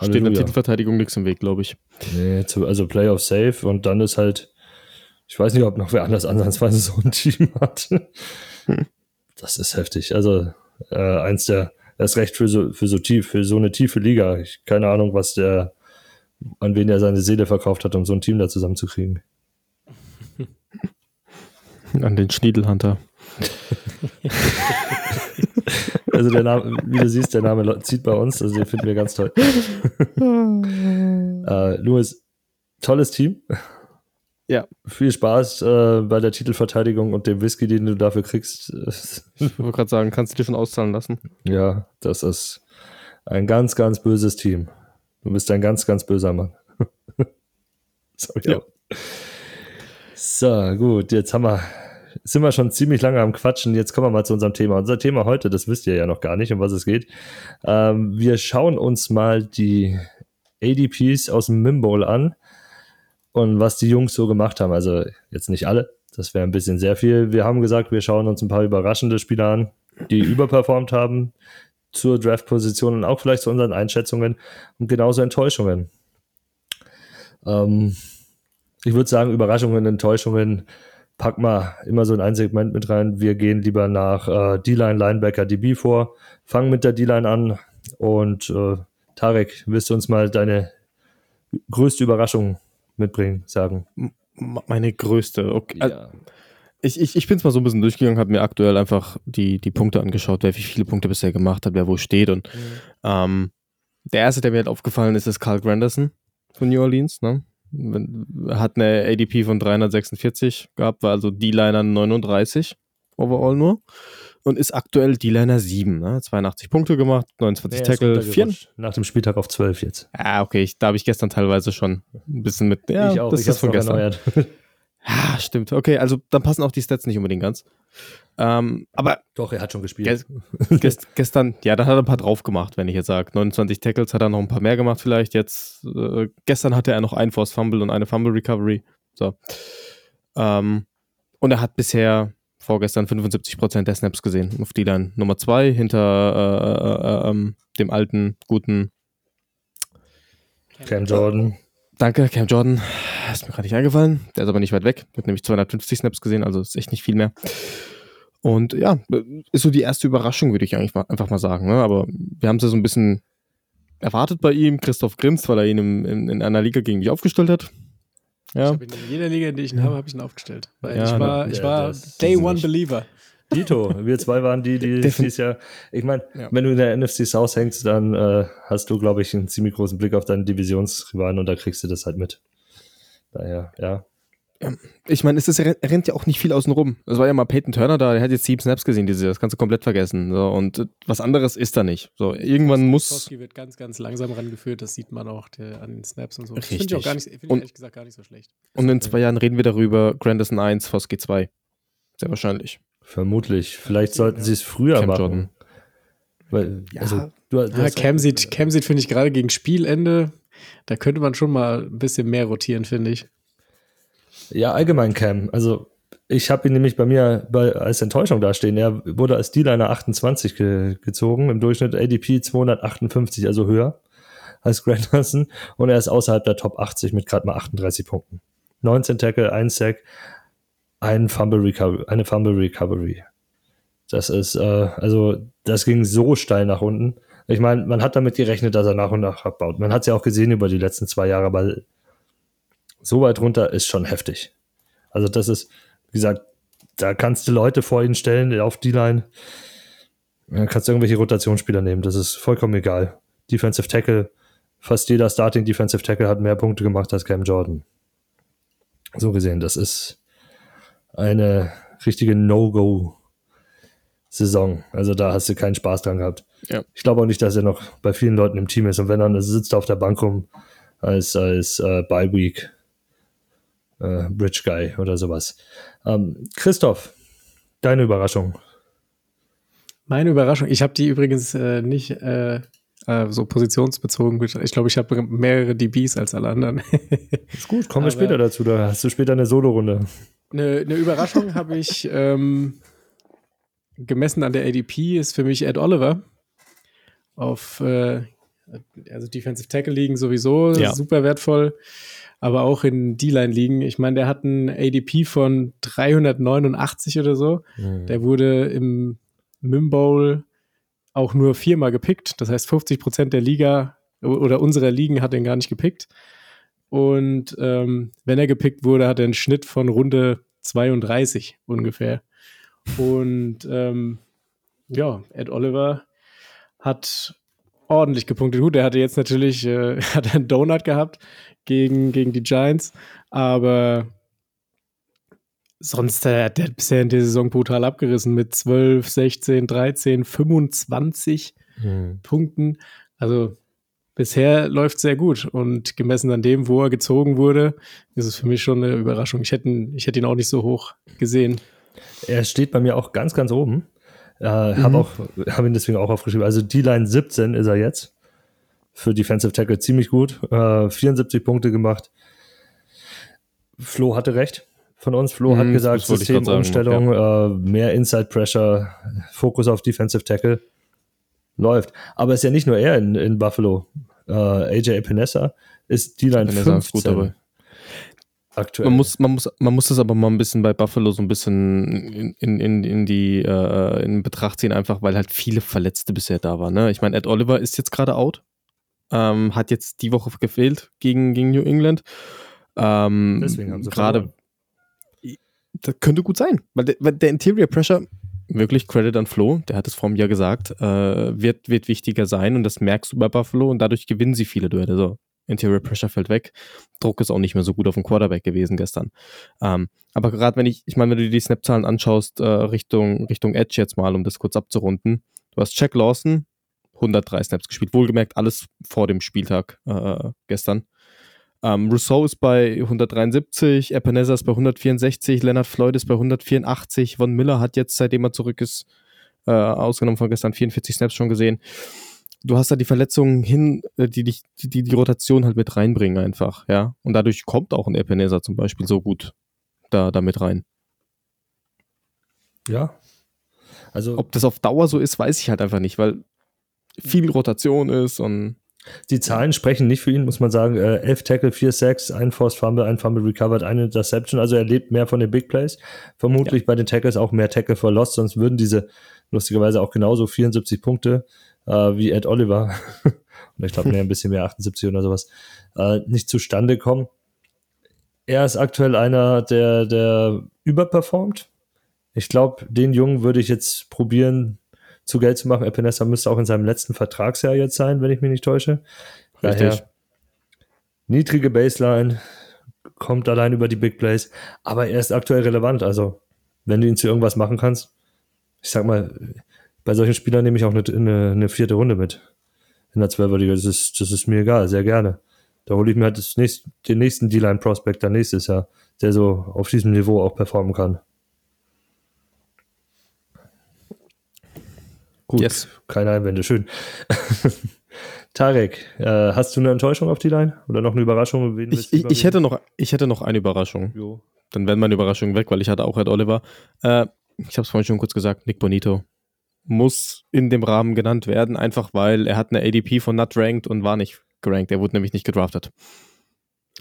steht in der Titelverteidigung nichts im Weg, glaube ich. Nee, also Playoff safe und dann ist halt, ich weiß nicht, ob noch wer anders ansatzweise so ein Team hat. Hm. Das ist heftig. Also äh, eins der, erst recht für so, für so tief, für so eine tiefe Liga. Ich, keine Ahnung, was der, an wen er seine Seele verkauft hat, um so ein Team da zusammenzukriegen. An den Schniedelhunter. also der Name, wie du siehst, der Name zieht bei uns, also den finden wir ganz toll. äh, Louis, tolles Team. Ja. Viel Spaß äh, bei der Titelverteidigung und dem Whisky, den du dafür kriegst. ich wollte gerade sagen, kannst du dir schon auszahlen lassen. Ja, das ist ein ganz, ganz böses Team. Du bist ein ganz, ganz böser Mann. Sorry. Ja. So, gut, jetzt haben wir sind wir schon ziemlich lange am Quatschen. Jetzt kommen wir mal zu unserem Thema. Unser Thema heute, das wisst ihr ja noch gar nicht, um was es geht. Ähm, wir schauen uns mal die ADPs aus dem Mimbowl an und was die Jungs so gemacht haben. Also jetzt nicht alle, das wäre ein bisschen sehr viel. Wir haben gesagt, wir schauen uns ein paar überraschende Spieler an, die überperformt haben zur Draft-Position und auch vielleicht zu unseren Einschätzungen und genauso Enttäuschungen. Ähm, ich würde sagen, Überraschungen, Enttäuschungen pack mal immer so in ein Segment mit rein. Wir gehen lieber nach äh, D-Line, Linebacker, DB vor, fangen mit der D-Line an und äh, Tarek, willst du uns mal deine größte Überraschung mitbringen, sagen? Meine größte, okay. Ja. Ich, ich, ich bin es mal so ein bisschen durchgegangen, habe mir aktuell einfach die, die Punkte angeschaut, wer wie viele Punkte bisher gemacht hat, wer wo steht. Und mhm. ähm, der erste, der mir halt aufgefallen ist, ist Carl Granderson von New Orleans. Ne? hat eine ADP von 346 gehabt, war also D-Liner 39 overall nur und ist aktuell D-Liner 7. Ne? 82 Punkte gemacht, 29 nee, Tackle, 4. Nach dem Spieltag auf 12 jetzt. Ah, okay, ich, da habe ich gestern teilweise schon ein bisschen mit. Ja, ich auch, das ich ist von gestern. Ja, stimmt. Okay, also dann passen auch die Stats nicht unbedingt ganz. Ähm, aber. Doch, er hat schon gespielt. Gest, gestern, ja, da hat er ein paar drauf gemacht, wenn ich jetzt sage. 29 Tackles hat er noch ein paar mehr gemacht, vielleicht. Jetzt, äh, gestern hatte er noch ein Force Fumble und eine Fumble Recovery. So. Ähm, und er hat bisher vorgestern 75% der Snaps gesehen. Auf die dann Nummer 2 hinter äh, äh, ähm, dem alten, guten Cam Jordan. Danke, Cam Jordan. Ist mir gerade nicht eingefallen. Der ist aber nicht weit weg. Hat nämlich 250 Snaps gesehen, also ist echt nicht viel mehr. Und ja, ist so die erste Überraschung, würde ich eigentlich mal, einfach mal sagen. Ne? Aber wir haben es ja so ein bisschen erwartet bei ihm. Christoph grinst, weil er ihn im, in, in einer Liga gegen mich aufgestellt hat. Ja. Ich in jeder Liga, in der ich ihn habe, habe ich ihn aufgestellt. Weil ja, ich war, ich war Day One Believer. Dito, wir zwei waren die, die dieses Jahr. Ich meine, ja. wenn du in der NFC South hängst, dann äh, hast du, glaube ich, einen ziemlich großen Blick auf deinen Divisionsrivalen und da kriegst du das halt mit. Daher, ja. Ich meine, es ist, er rennt ja auch nicht viel außen rum. Es war ja mal Peyton Turner da, der hat jetzt sieben Snaps gesehen, diese, das kannst du komplett vergessen. So, und was anderes ist da nicht. So, irgendwann muss. Koski wird ganz, ganz langsam rangeführt, das sieht man auch der, an den Snaps und so. Richtig. Finde ich auch gar nicht, find ich ehrlich gesagt gar nicht so schlecht. Und in zwei Jahren reden wir darüber, Grandison 1, Foskey 2. Sehr wahrscheinlich. Vermutlich. Vielleicht sollten sie es früher Cam machen. Jordan. Weil, ja, also, du, du ja, Cam sieht, Cam sieht finde ich, gerade gegen Spielende, da könnte man schon mal ein bisschen mehr rotieren, finde ich. Ja, allgemein Cam. Also ich habe ihn nämlich bei mir bei, als Enttäuschung dastehen. Er wurde als D-Liner 28 ge gezogen, im Durchschnitt ADP 258, also höher als Granderson. Und er ist außerhalb der Top 80 mit gerade mal 38 Punkten. 19 Tackle, 1 Sack, ein Fumble Recovery, eine Fumble Recovery. Das ist, äh, also das ging so steil nach unten. Ich meine, man hat damit gerechnet, dass er nach und nach abbaut. Man hat es ja auch gesehen über die letzten zwei Jahre, weil so weit runter ist schon heftig. Also das ist, wie gesagt, da kannst du Leute vor ihnen stellen auf die Line. Dann kannst du irgendwelche Rotationsspieler nehmen. Das ist vollkommen egal. Defensive Tackle, fast jeder Starting Defensive Tackle hat mehr Punkte gemacht als Cam Jordan. So gesehen, das ist eine richtige No-Go-Saison. Also da hast du keinen Spaß dran gehabt. Ja. Ich glaube auch nicht, dass er noch bei vielen Leuten im Team ist. Und wenn er sitzt auf der Bank rum als, als äh, Bye Week, äh, Bridge Guy oder sowas. Ähm, Christoph, deine Überraschung. Meine Überraschung, ich habe die übrigens äh, nicht äh, äh so positionsbezogen. Ich glaube, ich habe mehrere DBs als alle anderen. ist gut, kommen wir später dazu. Da hast du später eine Solo-Runde. Eine, eine Überraschung habe ich ähm, gemessen an der ADP ist für mich Ed Oliver. Auf äh, also Defensive Tackle liegen sowieso ja. super wertvoll aber auch in D-Line liegen. Ich meine, der hat einen ADP von 389 oder so. Mhm. Der wurde im Mim Bowl auch nur viermal gepickt. Das heißt, 50 Prozent der Liga oder unserer Ligen hat den gar nicht gepickt. Und ähm, wenn er gepickt wurde, hat er einen Schnitt von Runde 32 ungefähr. Und ähm, ja, Ed Oliver hat ordentlich gepunktet. Gut, er hatte jetzt natürlich äh, hat einen Donut gehabt gegen, gegen die Giants, aber sonst äh, hat er bisher in der Saison brutal abgerissen mit 12, 16, 13, 25 hm. Punkten. Also bisher läuft sehr gut und gemessen an dem, wo er gezogen wurde, ist es für mich schon eine Überraschung. Ich hätte ihn, ich hätte ihn auch nicht so hoch gesehen. Er steht bei mir auch ganz, ganz oben. Äh, mhm. Habe habe ihn deswegen auch aufgeschrieben. Also die Line 17 ist er jetzt. Für Defensive Tackle ziemlich gut. Äh, 74 Punkte gemacht. Flo hatte recht von uns. Flo mhm, hat gesagt, Systemumstellung, ja. äh, mehr Inside Pressure, Fokus auf Defensive Tackle. Läuft. Aber es ist ja nicht nur er in, in Buffalo. Äh, AJ Epinesa ist die Line 15. Ist gut dabei aktuell. Man muss, man muss, man muss das aber mal ein bisschen bei Buffalo so ein bisschen in, in, in die äh, in Betracht ziehen, einfach weil halt viele Verletzte bisher da waren. Ne? Ich meine, Ed Oliver ist jetzt gerade out. Ähm, hat jetzt die Woche gefehlt gegen, gegen New England. Ähm, Deswegen haben sie gerade. Das könnte gut sein, weil der, weil der, Interior Pressure, wirklich Credit an Flo, der hat es vor einem Jahr gesagt, äh, wird, wird wichtiger sein und das merkst du bei Buffalo und dadurch gewinnen sie viele Duelle. So, Interior Pressure fällt weg. Druck ist auch nicht mehr so gut auf dem Quarterback gewesen gestern. Ähm, aber gerade wenn ich, ich meine, wenn du dir die Snap-Zahlen anschaust, äh, Richtung, Richtung Edge jetzt mal, um das kurz abzurunden. Du hast Jack Lawson, 103 Snaps gespielt. Wohlgemerkt, alles vor dem Spieltag äh, gestern. Ähm, Rousseau ist bei 173, Ebenezer ist bei 164, Leonard Floyd ist bei 184, Von Miller hat jetzt, seitdem er zurück ist, äh, ausgenommen von gestern, 44 Snaps schon gesehen du hast da die Verletzungen hin, äh, die dich, die, die Rotation halt mit reinbringen einfach, ja. Und dadurch kommt auch ein Ebenezer zum Beispiel so gut da, da mit rein. Ja. Also. Ob das auf Dauer so ist, weiß ich halt einfach nicht, weil viel Rotation ist und. Die Zahlen sprechen nicht für ihn, muss man sagen. Äh, elf Tackle, vier Sacks, ein Forced Fumble, ein Fumble recovered, eine Interception. Also er lebt mehr von den Big Plays. Vermutlich ja. bei den Tackles auch mehr Tackle for Lost, sonst würden diese lustigerweise auch genauso 74 Punkte äh, wie Ed Oliver und ich glaube, ein bisschen mehr 78 oder sowas, äh, nicht zustande kommen. Er ist aktuell einer, der, der überperformt. Ich glaube, den Jungen würde ich jetzt probieren, zu Geld zu machen. Epinesa müsste auch in seinem letzten Vertragsjahr jetzt sein, wenn ich mich nicht täusche. Richtig. Daher niedrige Baseline, kommt allein über die Big Plays, aber er ist aktuell relevant. Also, wenn du ihn zu irgendwas machen kannst, ich sag mal, bei solchen Spielern nehme ich auch eine, eine, eine vierte Runde mit. In der Zwölferliga. Das ist, das ist mir egal, sehr gerne. Da hole ich mir halt das nächste, den nächsten D-Line-Prospect dann nächstes Jahr, der so auf diesem Niveau auch performen kann. Gut, yes. keine Einwände, schön. Tarek, äh, hast du eine Enttäuschung auf die Line oder noch eine Überraschung? Ich, ich, ich, hätte noch, ich hätte noch eine Überraschung. Jo. Dann werden meine Überraschungen weg, weil ich hatte auch Ed Oliver. Äh, ich habe es vorhin schon kurz gesagt, Nick Bonito muss in dem Rahmen genannt werden, einfach weil er hat eine ADP von Not Ranked und war nicht gerankt. Er wurde nämlich nicht gedraftet.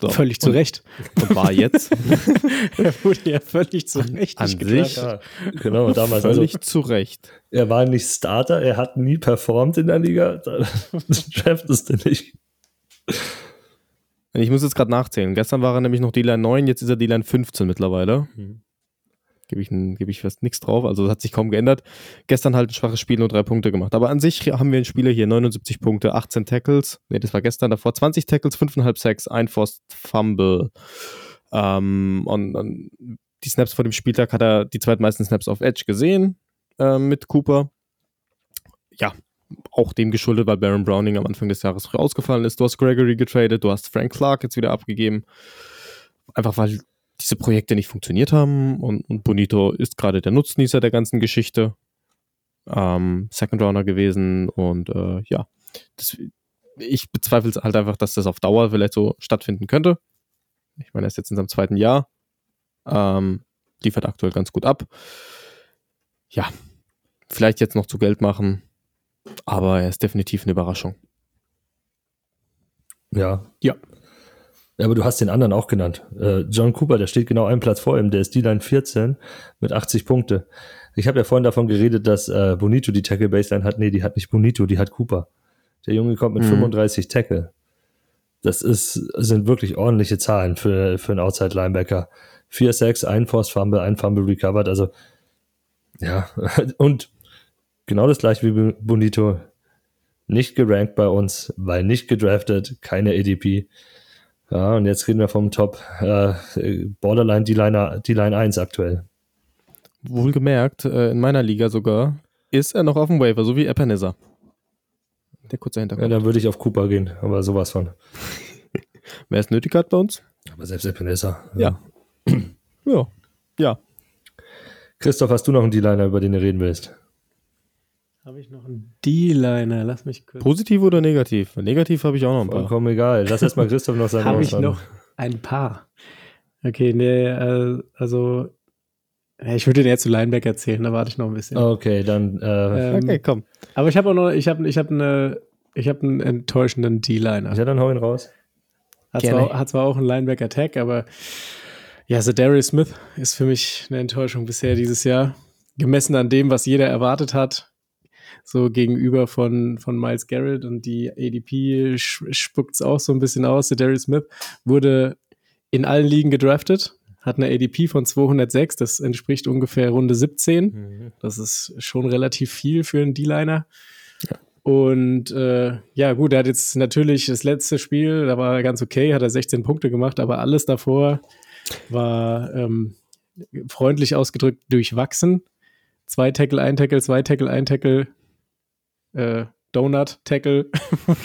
So. Völlig zu Recht. Und war jetzt. er wurde ja völlig zu Recht. An sich. Ja, genau, damals. Völlig also, zu Recht. Er war nicht Starter, er hat nie performt in der Liga. Das draftest du nicht. Ich muss jetzt gerade nachzählen. Gestern war er nämlich noch D-Line 9, jetzt ist er D-Line 15 mittlerweile. Mhm gebe ich, geb ich fast nichts drauf. Also das hat sich kaum geändert. Gestern halt ein schwaches Spiel, nur drei Punkte gemacht. Aber an sich haben wir einen Spieler hier, 79 Punkte, 18 Tackles. Ne, das war gestern davor. 20 Tackles, 5,5 Sacks, ein Forced Fumble. Ähm, und, und, die Snaps vor dem Spieltag hat er die zweitmeisten Snaps auf Edge gesehen äh, mit Cooper. Ja, auch dem geschuldet, weil Baron Browning am Anfang des Jahres früh ausgefallen ist. Du hast Gregory getradet, du hast Frank Clark jetzt wieder abgegeben. Einfach weil diese Projekte nicht funktioniert haben und, und Bonito ist gerade der Nutznießer der ganzen Geschichte. Ähm, Second Runner gewesen und äh, ja, das, ich bezweifle halt einfach, dass das auf Dauer vielleicht so stattfinden könnte. Ich meine, er ist jetzt in seinem zweiten Jahr, ähm, liefert aktuell ganz gut ab. Ja, vielleicht jetzt noch zu Geld machen, aber er ist definitiv eine Überraschung. Ja. Ja. Aber du hast den anderen auch genannt. Äh, John Cooper, der steht genau einen Platz vor ihm, der ist D-Line 14 mit 80 Punkte. Ich habe ja vorhin davon geredet, dass äh, Bonito die Tackle Baseline hat. Nee, die hat nicht Bonito, die hat Cooper. Der Junge kommt mit mhm. 35 Tackle. Das ist, sind wirklich ordentliche Zahlen für, für einen Outside Linebacker. 4 Sacks, ein Force Fumble, ein Fumble recovered. Also, ja, und genau das gleiche wie Bonito. Nicht gerankt bei uns, weil nicht gedraftet, keine ADP. Ja, und jetzt reden wir vom Top äh, Borderline D-Line D-Line 1 aktuell. Wohlgemerkt, äh, in meiner Liga sogar, ist er noch auf dem Waiver, so wie Ebenezer. Der kurze Hintergrund. Ja, dann würde ich auf Cooper gehen, aber sowas von. Wer es nötig hat bei uns? Aber selbst Ebenezer. Ja. Ja. ja. Christoph, hast du noch einen D-Liner, über den du reden willst? Habe ich noch einen D-Liner? Lass mich kurz. Positiv oder negativ? Negativ habe ich auch noch ein paar. Vollkommen egal. Lass erstmal Christoph noch sagen. Habe ich noch ein paar. Okay, nee, äh, also ich würde dir jetzt zu Linebacker erzählen, da warte ich noch ein bisschen. Okay, dann. Äh, ähm, okay, komm. Aber ich habe auch noch, ich habe ich hab eine, ich habe einen enttäuschenden D-Liner. Ja, dann hau ihn raus. Hat, zwar, hat zwar, auch einen Linebacker-Tag, aber ja, so Darius Smith ist für mich eine Enttäuschung bisher dieses Jahr. Gemessen an dem, was jeder erwartet hat, so gegenüber von, von Miles Garrett und die ADP spuckt es auch so ein bisschen aus. Der Darius Smith wurde in allen Ligen gedraftet, hat eine ADP von 206, das entspricht ungefähr Runde 17. Mhm. Das ist schon relativ viel für einen D-Liner. Ja. Und äh, ja, gut, er hat jetzt natürlich das letzte Spiel, da war er ganz okay, hat er 16 Punkte gemacht, aber alles davor war ähm, freundlich ausgedrückt durchwachsen. Zwei Tackle, ein Tackle, zwei Tackle, ein Tackle, äh, Donut-Tackle.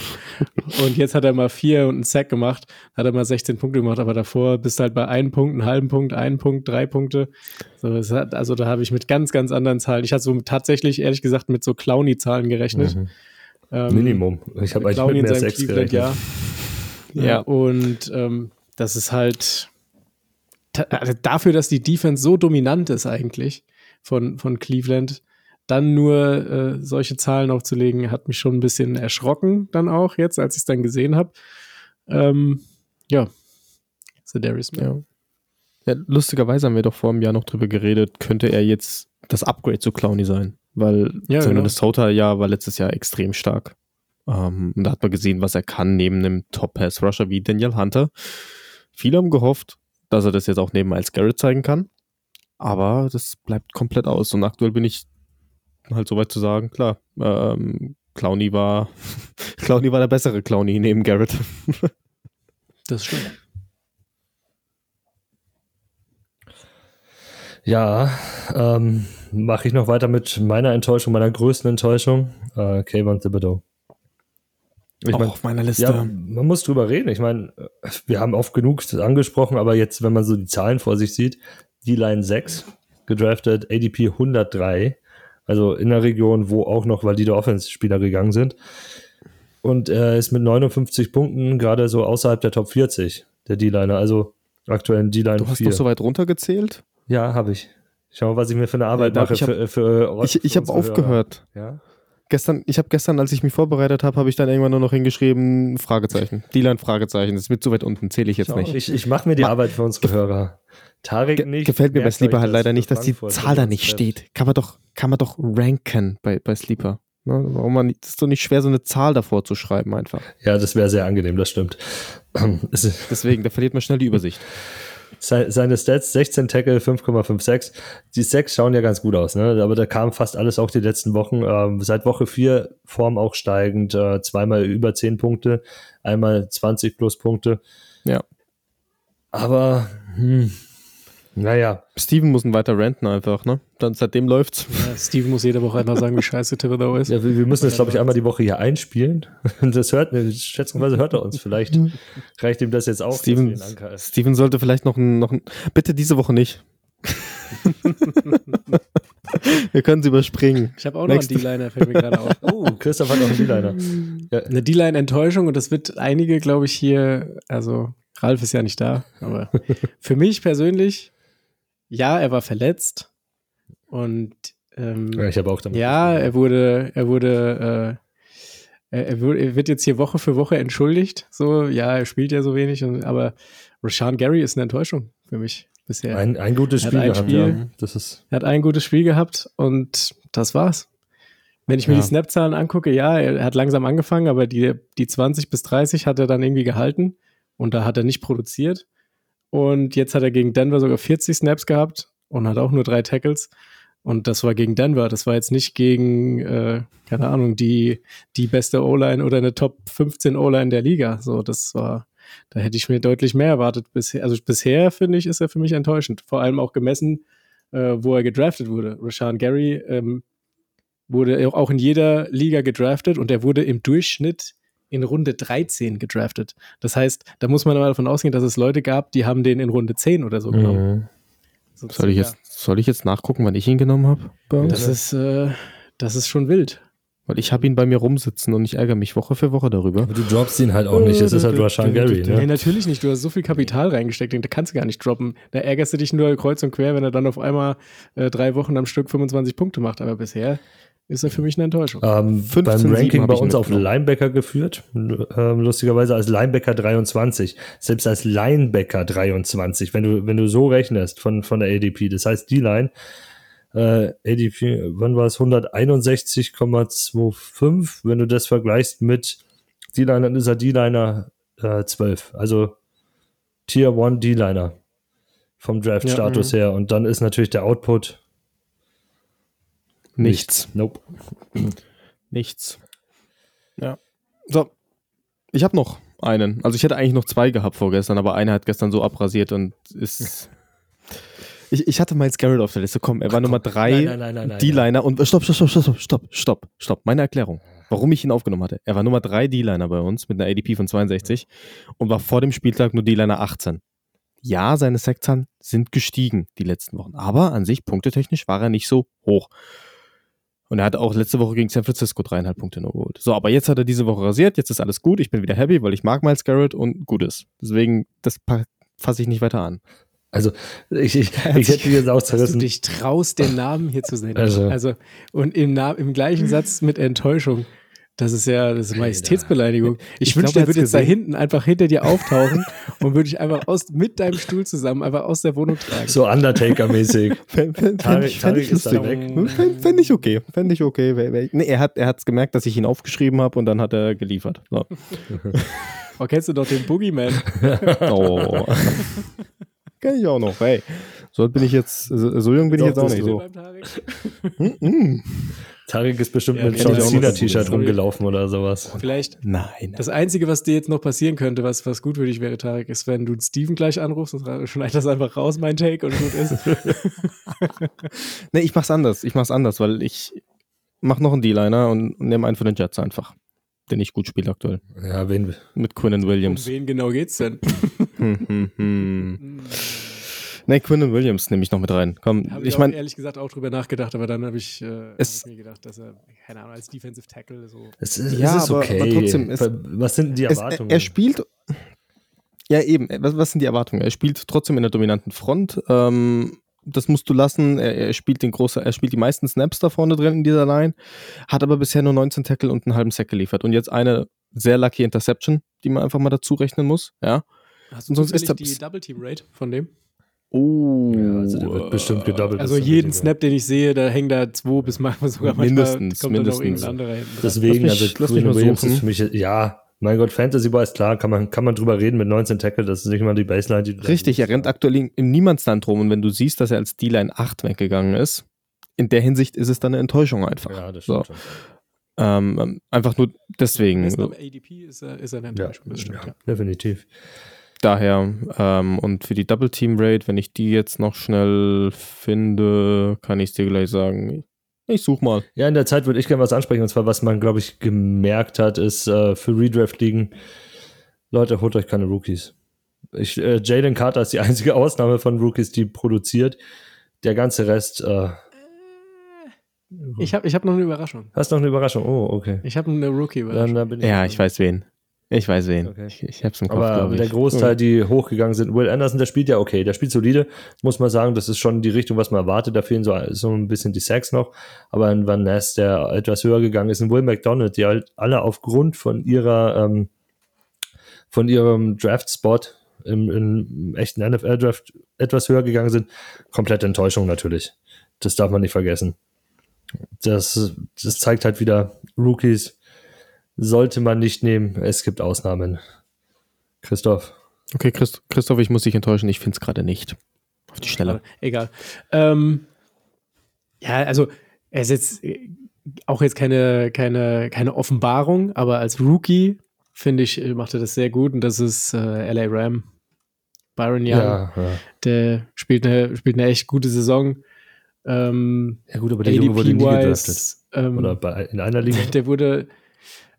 und jetzt hat er mal vier und einen Sack gemacht, hat er mal 16 Punkte gemacht, aber davor bist du halt bei einem Punkt, einem halben Punkt, einen Punkt, drei Punkte. So, hat, also da habe ich mit ganz, ganz anderen Zahlen. Ich hatte so tatsächlich, ehrlich gesagt, mit so Clowny-Zahlen gerechnet. Mhm. Ähm, Minimum. Ich habe eigentlich mit mehr Sex gerechnet. Ja. ja. ja, und ähm, das ist halt also dafür, dass die Defense so dominant ist eigentlich von, von Cleveland, dann nur äh, solche Zahlen aufzulegen, hat mich schon ein bisschen erschrocken dann auch jetzt, als ich es dann gesehen habe. Ähm, ja, Sedarius ja. ja. Lustigerweise haben wir doch vor einem Jahr noch drüber geredet, könnte er jetzt das Upgrade zu Clowny sein, weil ja, genau. Minnesota ja war letztes Jahr extrem stark. Ähm, und da hat man gesehen, was er kann neben einem Top-Pass-Rusher wie Daniel Hunter. Viele haben gehofft, dass er das jetzt auch neben Miles Garrett zeigen kann. Aber das bleibt komplett aus. Und aktuell bin ich halt so weit zu sagen, klar, ähm, Clowny war, Clowny war der bessere Clowny neben Garrett. das stimmt. Ja, ähm, mache ich noch weiter mit meiner Enttäuschung, meiner größten Enttäuschung. Äh, Kayvon Thibodeau. Ich mein, auf meiner Liste. Ja, man muss drüber reden. Ich meine, wir haben oft genug angesprochen, aber jetzt, wenn man so die Zahlen vor sich sieht, die Line 6 gedraftet, ADP 103, also in der Region, wo auch noch valide Offense-Spieler gegangen sind. Und er ist mit 59 Punkten gerade so außerhalb der Top 40 der D-Liner, also aktuell in D-Line 4. Du hast noch so weit runtergezählt? Ja, habe ich. Schau mal, was ich mir für eine Arbeit ja, mache. Ich habe hab aufgehört. Ja? Gestern, ich habe gestern, als ich mich vorbereitet habe, habe ich dann irgendwann nur noch hingeschrieben, Fragezeichen. D-Line Fragezeichen. Das wird zu weit unten, zähle ich jetzt nicht. Ich, ich mache mir die Ma Arbeit für unsere Hörer. Tarek nicht. Gefällt mir bei Sleeper halt leider nicht, dass die Zahl da nicht steht. Kann man doch, kann man doch ranken bei, bei Sleeper. Ne? Warum man, das ist doch nicht schwer, so eine Zahl davor zu schreiben einfach. Ja, das wäre sehr angenehm, das stimmt. Deswegen, da verliert man schnell die Übersicht seine Stats 16 Tackle, 5,56. Die Sacks schauen ja ganz gut aus, ne? aber da kam fast alles auch die letzten Wochen. Ähm, seit Woche 4 Form auch steigend, äh, zweimal über 10 Punkte, einmal 20 plus Punkte. Ja. Aber, hm, naja. Steven muss ein weiter renten einfach, ne? Dann seitdem läuft's. Ja, Steven muss jede Woche einmal sagen, wie scheiße Thibodeau ist. Ja, wir, wir müssen das, glaube ich, einmal die Woche hier einspielen. Das hört, schätzungsweise hört er uns. Vielleicht reicht ihm das jetzt auch. Steven, Steven sollte vielleicht noch ein, noch ein, bitte diese Woche nicht. Wir können sie überspringen. Ich habe auch Next. noch einen D-Liner, fällt mir gerade auf. Oh, Christoph hat noch einen D-Liner. Ja. Eine D-Line-Enttäuschung und das wird einige, glaube ich, hier, also Ralf ist ja nicht da, aber für mich persönlich ja, er war verletzt und ähm, ja, ich habe auch damit. Ja, er wurde, er wurde, äh, er, er, wird jetzt hier Woche für Woche entschuldigt. So, ja, er spielt ja so wenig, und, aber Rashawn Gary ist eine Enttäuschung für mich bisher. Ein, ein gutes Spiel ein gehabt, Spiel, ja. Das ist er hat ein gutes Spiel gehabt und das war's. Wenn ich mir ja. die Snap-Zahlen angucke, ja, er hat langsam angefangen, aber die, die 20 bis 30 hat er dann irgendwie gehalten und da hat er nicht produziert. Und jetzt hat er gegen Denver sogar 40 Snaps gehabt und hat auch nur drei Tackles. Und das war gegen Denver. Das war jetzt nicht gegen, äh, keine Ahnung, die, die beste O-Line oder eine Top 15 O-Line der Liga. So, das war, da hätte ich mir deutlich mehr erwartet. Bisher, also bisher finde ich, ist er für mich enttäuschend. Vor allem auch gemessen, äh, wo er gedraftet wurde. Rashawn Gary ähm, wurde auch in jeder Liga gedraftet und er wurde im Durchschnitt in Runde 13 gedraftet. Das heißt, da muss man mal davon ausgehen, dass es Leute gab, die haben den in Runde 10 oder so genommen. Mhm. soll, ich jetzt, soll ich jetzt nachgucken, wann ich ihn genommen habe? Das ist, äh, das ist schon wild. Weil ich habe ihn bei mir rumsitzen und ich ärgere mich Woche für Woche darüber. Aber du droppst ihn halt auch nicht. Es ist halt Rashan Gary. Ne? Nee, natürlich nicht. Du hast so viel Kapital reingesteckt, den kannst du gar nicht droppen. Da ärgerst du dich nur kreuz und quer, wenn er dann auf einmal äh, drei Wochen am Stück 25 Punkte macht. Aber bisher ist er für mich eine Enttäuschung. Ähm, 15, beim Ranking bei uns auf Linebacker geführt, ähm, lustigerweise als Linebacker 23, selbst als Linebacker 23, wenn du, wenn du so rechnest von, von der ADP, das heißt die Line, äh, ADP, wann war es, 161,25, wenn du das vergleichst mit D-Liner, dann ist er D-Liner äh, 12, also Tier 1 D-Liner vom Draft-Status ja, her. Und dann ist natürlich der Output Nichts. Nope. Nichts. Ja. So. Ich habe noch einen. Also ich hätte eigentlich noch zwei gehabt vorgestern, aber einer hat gestern so abrasiert und ist. Ich, ich hatte Miles Garrett auf der Liste. Komm, er war Ach, Nummer drei D-Liner und stopp, stopp, stopp, stopp, stopp, stopp, stopp. Meine Erklärung, warum ich ihn aufgenommen hatte. Er war Nummer drei D-Liner bei uns mit einer ADP von 62 und war vor dem Spieltag nur D-Liner 18. Ja, seine Sektoren sind gestiegen die letzten Wochen, aber an sich punktetechnisch war er nicht so hoch. Und er hat auch letzte Woche gegen San Francisco dreieinhalb Punkte nur geholt. So, aber jetzt hat er diese Woche rasiert, jetzt ist alles gut, ich bin wieder happy, weil ich mag Miles Garrett und gut ist. Deswegen, das fasse ich nicht weiter an. Also, ich, ich, ich hätte jetzt auch zerrissen. Dass du dich traust, den Namen hier zu sehen. Also, also und im, im gleichen Satz mit Enttäuschung. Das ist ja das ist Majestätsbeleidigung. Ich, ich wünschte, der würde jetzt da hinten einfach hinter dir auftauchen und würde dich einfach aus, mit deinem Stuhl zusammen einfach aus der Wohnung tragen. So Undertaker-mäßig. Fände ich, fänd ich, fänd ich okay. Fände ich okay. Nee, er hat es gemerkt, dass ich ihn aufgeschrieben habe und dann hat er geliefert. So. oh, kennst du doch den Boogeyman? oh. Kenn ich auch noch. Hey, so bin ich jetzt, so jung bin ich jetzt auch nicht. So. Tarek ist bestimmt ja, mit John Cena-T-Shirt rumgelaufen oder sowas. Vielleicht. Nein. Das Einzige, was dir jetzt noch passieren könnte, was, was gut für dich wäre, Tarek, ist, wenn du Steven gleich anrufst und schneid das einfach raus, mein Take, und gut ist. nee, ich mach's anders. Ich mach's anders, weil ich mach noch einen D-Liner und nehme einen von den Jets einfach. Den ich gut spiele aktuell. Ja, wen? Mit Quinn Williams. Um wen genau geht's denn? hm, hm, hm. Nee, Quinn Williams nehme ich noch mit rein. Komm, hab ich, ich meine ehrlich gesagt auch drüber nachgedacht, aber dann habe ich, äh, hab mir gedacht, dass er keine Ahnung als Defensive Tackle so. Es ist, ja, es ist okay. Aber, trotzdem ist, was sind die Erwartungen? Es, er spielt ja eben. Was, was, sind die Erwartungen? Er spielt trotzdem in der dominanten Front. Ähm, das musst du lassen. Er, er, spielt den großen, er spielt die meisten Snaps da vorne drin in dieser Line, hat aber bisher nur 19 Tackle und einen halben Sack geliefert und jetzt eine sehr lucky Interception, die man einfach mal dazu rechnen muss. Ja. Hast du und sonst ist die Double Team Rate von dem? Oh. Ja, also der wird bestimmt gedoubled. Also jeden Snap, den ich sehe, da hängen da zwei bis manchmal sogar mindestens, manchmal kommt mindestens. Da noch anderer hin. Deswegen, lass mich, also Quinn Williams ist für mich, ja, mein Gott, Fantasy Boy ist klar, kann man, kann man drüber reden mit 19 Tackle, das ist nicht mal die Baseline. Die Richtig, er rennt aktuell im Niemandsland rum und wenn du siehst, dass er als D-Line 8 weggegangen ist, in der Hinsicht ist es dann eine Enttäuschung einfach. Ja, das stimmt so. schon. Ähm, einfach nur deswegen. ADP ist er, ist eine Enttäuschung, ja, das stimmt. Ja, definitiv. Daher, ähm, und für die Double Team Raid, wenn ich die jetzt noch schnell finde, kann ich dir gleich sagen. Ich such mal. Ja, in der Zeit würde ich gerne was ansprechen, und zwar, was man, glaube ich, gemerkt hat, ist äh, für Redraft-Ligen, Leute, holt euch keine Rookies. Ich, äh, Jalen Carter ist die einzige Ausnahme von Rookies, die produziert. Der ganze Rest. Äh, ich habe ich hab noch eine Überraschung. Hast noch eine Überraschung? Oh, okay. Ich habe eine Rookie-Überraschung. Ja, ich weiß wen. Ich weiß wen. Okay. Ich, ich hab's im Kopf, Aber der Großteil, die hochgegangen sind, Will Anderson, der spielt ja okay, der spielt solide, muss man sagen, das ist schon die Richtung, was man erwartet. Da fehlen so, so ein bisschen die Sacks noch. Aber ein Van Ness, der etwas höher gegangen ist, ein Will McDonald, die halt alle aufgrund von ihrer, ähm, von ihrem Draft-Spot im, im echten NFL-Draft etwas höher gegangen sind. Komplette Enttäuschung natürlich. Das darf man nicht vergessen. Das, das zeigt halt wieder Rookies, sollte man nicht nehmen. Es gibt Ausnahmen. Christoph. Okay, Christ Christoph, ich muss dich enttäuschen. Ich finde es gerade nicht. Auf die Schnelle. Egal. Ähm, ja, also er ist jetzt äh, auch jetzt keine, keine, keine Offenbarung, aber als Rookie finde ich, macht er das sehr gut und das ist äh, LA Ram. Byron Young, ja, ja. der spielt eine, spielt eine echt gute Saison. Ähm, ja gut, aber der Junge wurde nie gedraftet. Ähm, Oder bei, in einer Liga? Der wurde,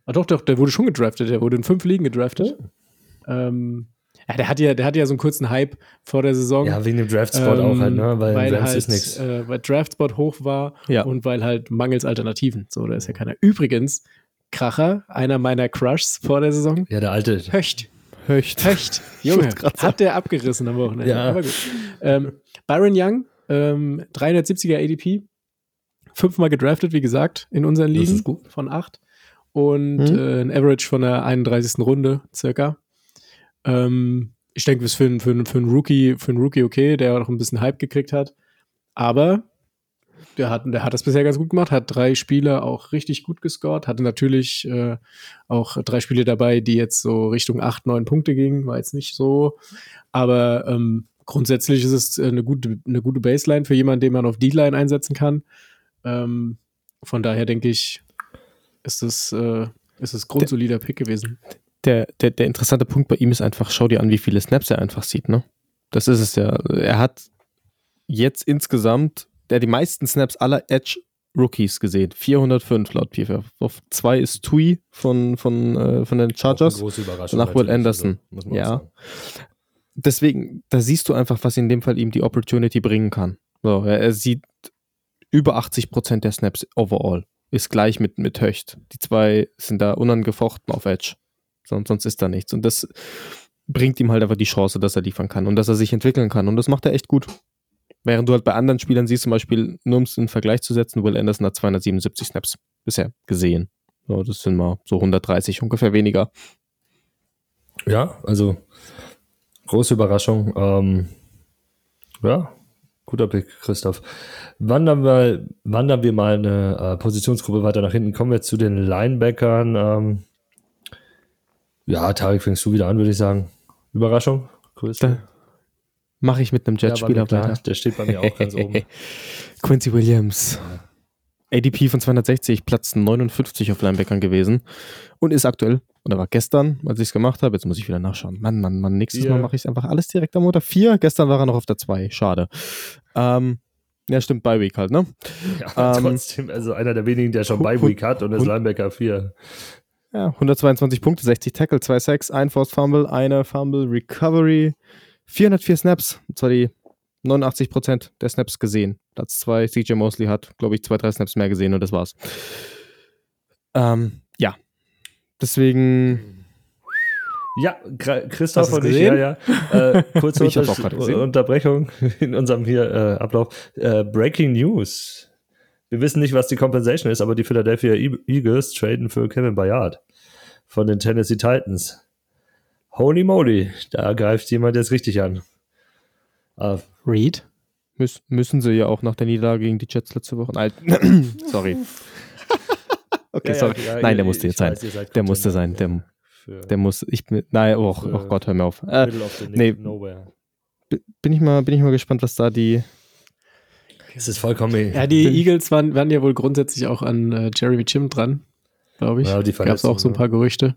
Ah, doch, doch, der wurde schon gedraftet. Der wurde in fünf Ligen gedraftet. Oh. Ähm, ja, der hat ja, der hat ja so einen kurzen Hype vor der Saison. Ja, wegen dem Draftspot ähm, auch halt, ne? Weil, weil halt, ist nichts. Äh, weil Draftspot hoch war ja. und weil halt mangels Alternativen. So, da ist ja keiner. Übrigens, Kracher, einer meiner Crushs vor der Saison. Ja, der alte. Höcht. Höcht. Höcht. Junge, hat der abgerissen am Wochenende. Ja. Aber gut. Ähm, Byron Young, ähm, 370er ADP, fünfmal gedraftet, wie gesagt, in unseren Ligen von acht und mhm. äh, ein Average von der 31. Runde circa. Ähm, ich denke, das ist für, für, für, einen Rookie, für einen Rookie okay, der auch ein bisschen Hype gekriegt hat. Aber der hat, der hat das bisher ganz gut gemacht, hat drei Spiele auch richtig gut gescored, hatte natürlich äh, auch drei Spiele dabei, die jetzt so Richtung 8, 9 Punkte gingen, war jetzt nicht so. Aber ähm, grundsätzlich ist es eine gute, eine gute Baseline für jemanden, den man auf D-Line einsetzen kann. Ähm, von daher denke ich, ist es, äh, ist es grundsolider Pick gewesen. Der, der, der interessante Punkt bei ihm ist einfach, schau dir an, wie viele Snaps er einfach sieht, ne? Das ist es ja. Er hat jetzt insgesamt, der die meisten Snaps aller Edge Rookies gesehen. 405 laut PFF. Auf zwei ist Tui von, von, äh, von den Chargers. große Überraschung. Nach Will Anderson. Also, ja. Deswegen, da siehst du einfach, was in dem Fall ihm die Opportunity bringen kann. So, er, er sieht über 80 Prozent der Snaps overall ist gleich mit, mit Höcht. Die zwei sind da unangefochten auf Edge. Sonst, sonst ist da nichts. Und das, bringt ihm halt einfach die Chance, dass er liefern kann und dass er sich entwickeln kann. Und das macht er echt gut. Während du halt bei anderen Spielern siehst, zum Beispiel, nur um es in Vergleich zu setzen, Will Anderson hat 277 Snaps bisher gesehen. So, das sind mal so 130 ungefähr weniger. Ja, also große Überraschung. Ähm, ja, guter Pick, Christoph. Wandern wir, wandern wir mal eine äh, Positionsgruppe weiter nach hinten. Kommen wir zu den Linebackern. Ähm, ja, Tarek, fängst du wieder an, würde ich sagen. Überraschung? Größte? Mache ich mit einem Jetspieler ja, weiter. Der steht bei mir auch ganz oben. Quincy Williams. ADP von 260, Platz 59 auf Linebackern gewesen und ist aktuell, oder war gestern, als ich es gemacht habe, jetzt muss ich wieder nachschauen. Mann, Mann, Mann, nächstes yeah. Mal mache ich einfach alles direkt am Montag. Vier, gestern war er noch auf der 2, schade. Ähm, ja, stimmt, bei Week halt, ne? Ja, ähm, trotzdem, also einer der wenigen, der schon bei Week hat und ist Linebacker 4. Ja, 122 Punkte, 60 Tackle, 2 Sacks, ein Forced Fumble, eine Fumble Recovery, 404 Snaps, und zwar die 89% der Snaps gesehen. Platz 2, CJ Mosley hat, glaube ich, zwei, drei Snaps mehr gesehen und das war's. Ähm, ja. Deswegen. Ja, Christoph und ich, ja, ja. Äh, kurze Unter Unterbrechung in unserem hier äh, Ablauf. Äh, Breaking News. Wir wissen nicht, was die Compensation ist, aber die Philadelphia Eagles traden für Kevin Bayard von den Tennessee Titans. Holy moly, da greift jemand jetzt richtig an. Uh, Reed? Müs müssen sie ja auch nach der Niederlage gegen die Jets letzte Woche. Nein, sorry. okay, ja, sorry. Ja, Nein, der musste jetzt sein. Weiß, der musste sein. Der, der muss. Ich bin. Nein, oh, oh Gott, hör mir auf. Äh, nee, bin ich mal, bin ich mal gespannt, was da die es ist vollkommen. Ja, die Eagles waren, waren ja wohl grundsätzlich auch an äh, Jeremy Jim dran, glaube ich. Ja, Gab es auch so ein paar Gerüchte.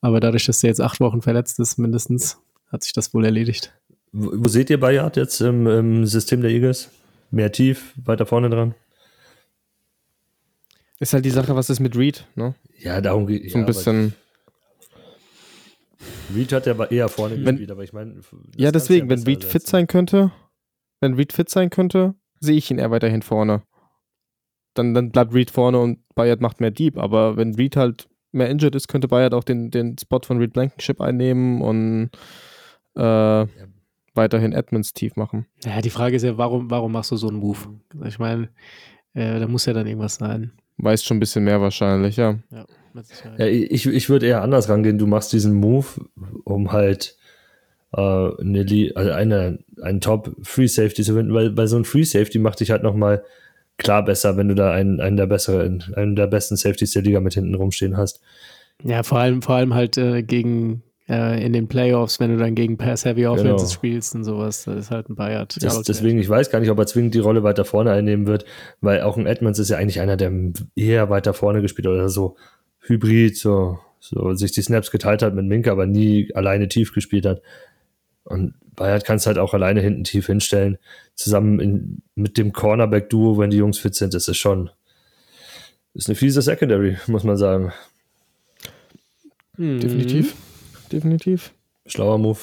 Aber dadurch, dass er jetzt acht Wochen verletzt ist, mindestens, hat sich das wohl erledigt. Wo, seht ihr Bayard jetzt im, im, System der Eagles? Mehr tief, weiter vorne dran? Ist halt die Sache, was ist mit Reed, ne? Ja, darum geht So ein ja, bisschen. Reed hat ja eher vorne wenn, gespielt, aber ich meine. Ja, deswegen, wenn Reed fit sein könnte, wenn Reed fit sein könnte, sehe ich ihn eher weiterhin vorne. Dann, dann bleibt Reed vorne und Bayard macht mehr Deep. Aber wenn Reed halt mehr injured ist, könnte Bayard auch den, den Spot von Reed Blankenship einnehmen und äh, ja. Weiterhin Edmonds tief machen. Ja, die Frage ist ja, warum, warum machst du so einen Move? Ich meine, äh, da muss ja dann irgendwas sein. Weiß schon ein bisschen mehr wahrscheinlich, ja. Ja, ja ich, ich würde eher anders rangehen. Du machst diesen Move, um halt äh, eine, also eine, einen Top Free Safety zu finden, weil, weil so ein Free Safety macht dich halt nochmal klar besser, wenn du da einen, einen der besseren, einen der besten Safeties der Liga mit hinten rumstehen hast. Ja, vor allem, vor allem halt äh, gegen in den Playoffs, wenn du dann gegen Pass-Heavy Offenses genau. spielst und sowas, das ist halt ein Bayard. Das, deswegen, ich weiß gar nicht, ob er zwingend die Rolle weiter vorne einnehmen wird, weil auch ein Edmonds ist ja eigentlich einer, der eher weiter vorne gespielt hat oder so Hybrid, so, so sich die Snaps geteilt hat mit Minka, aber nie alleine tief gespielt hat. Und Bayard kannst halt auch alleine hinten tief hinstellen. Zusammen in, mit dem Cornerback-Duo, wenn die Jungs fit sind, ist es schon. Ist eine fiese Secondary, muss man sagen. Mhm. Definitiv. Schlauer Move.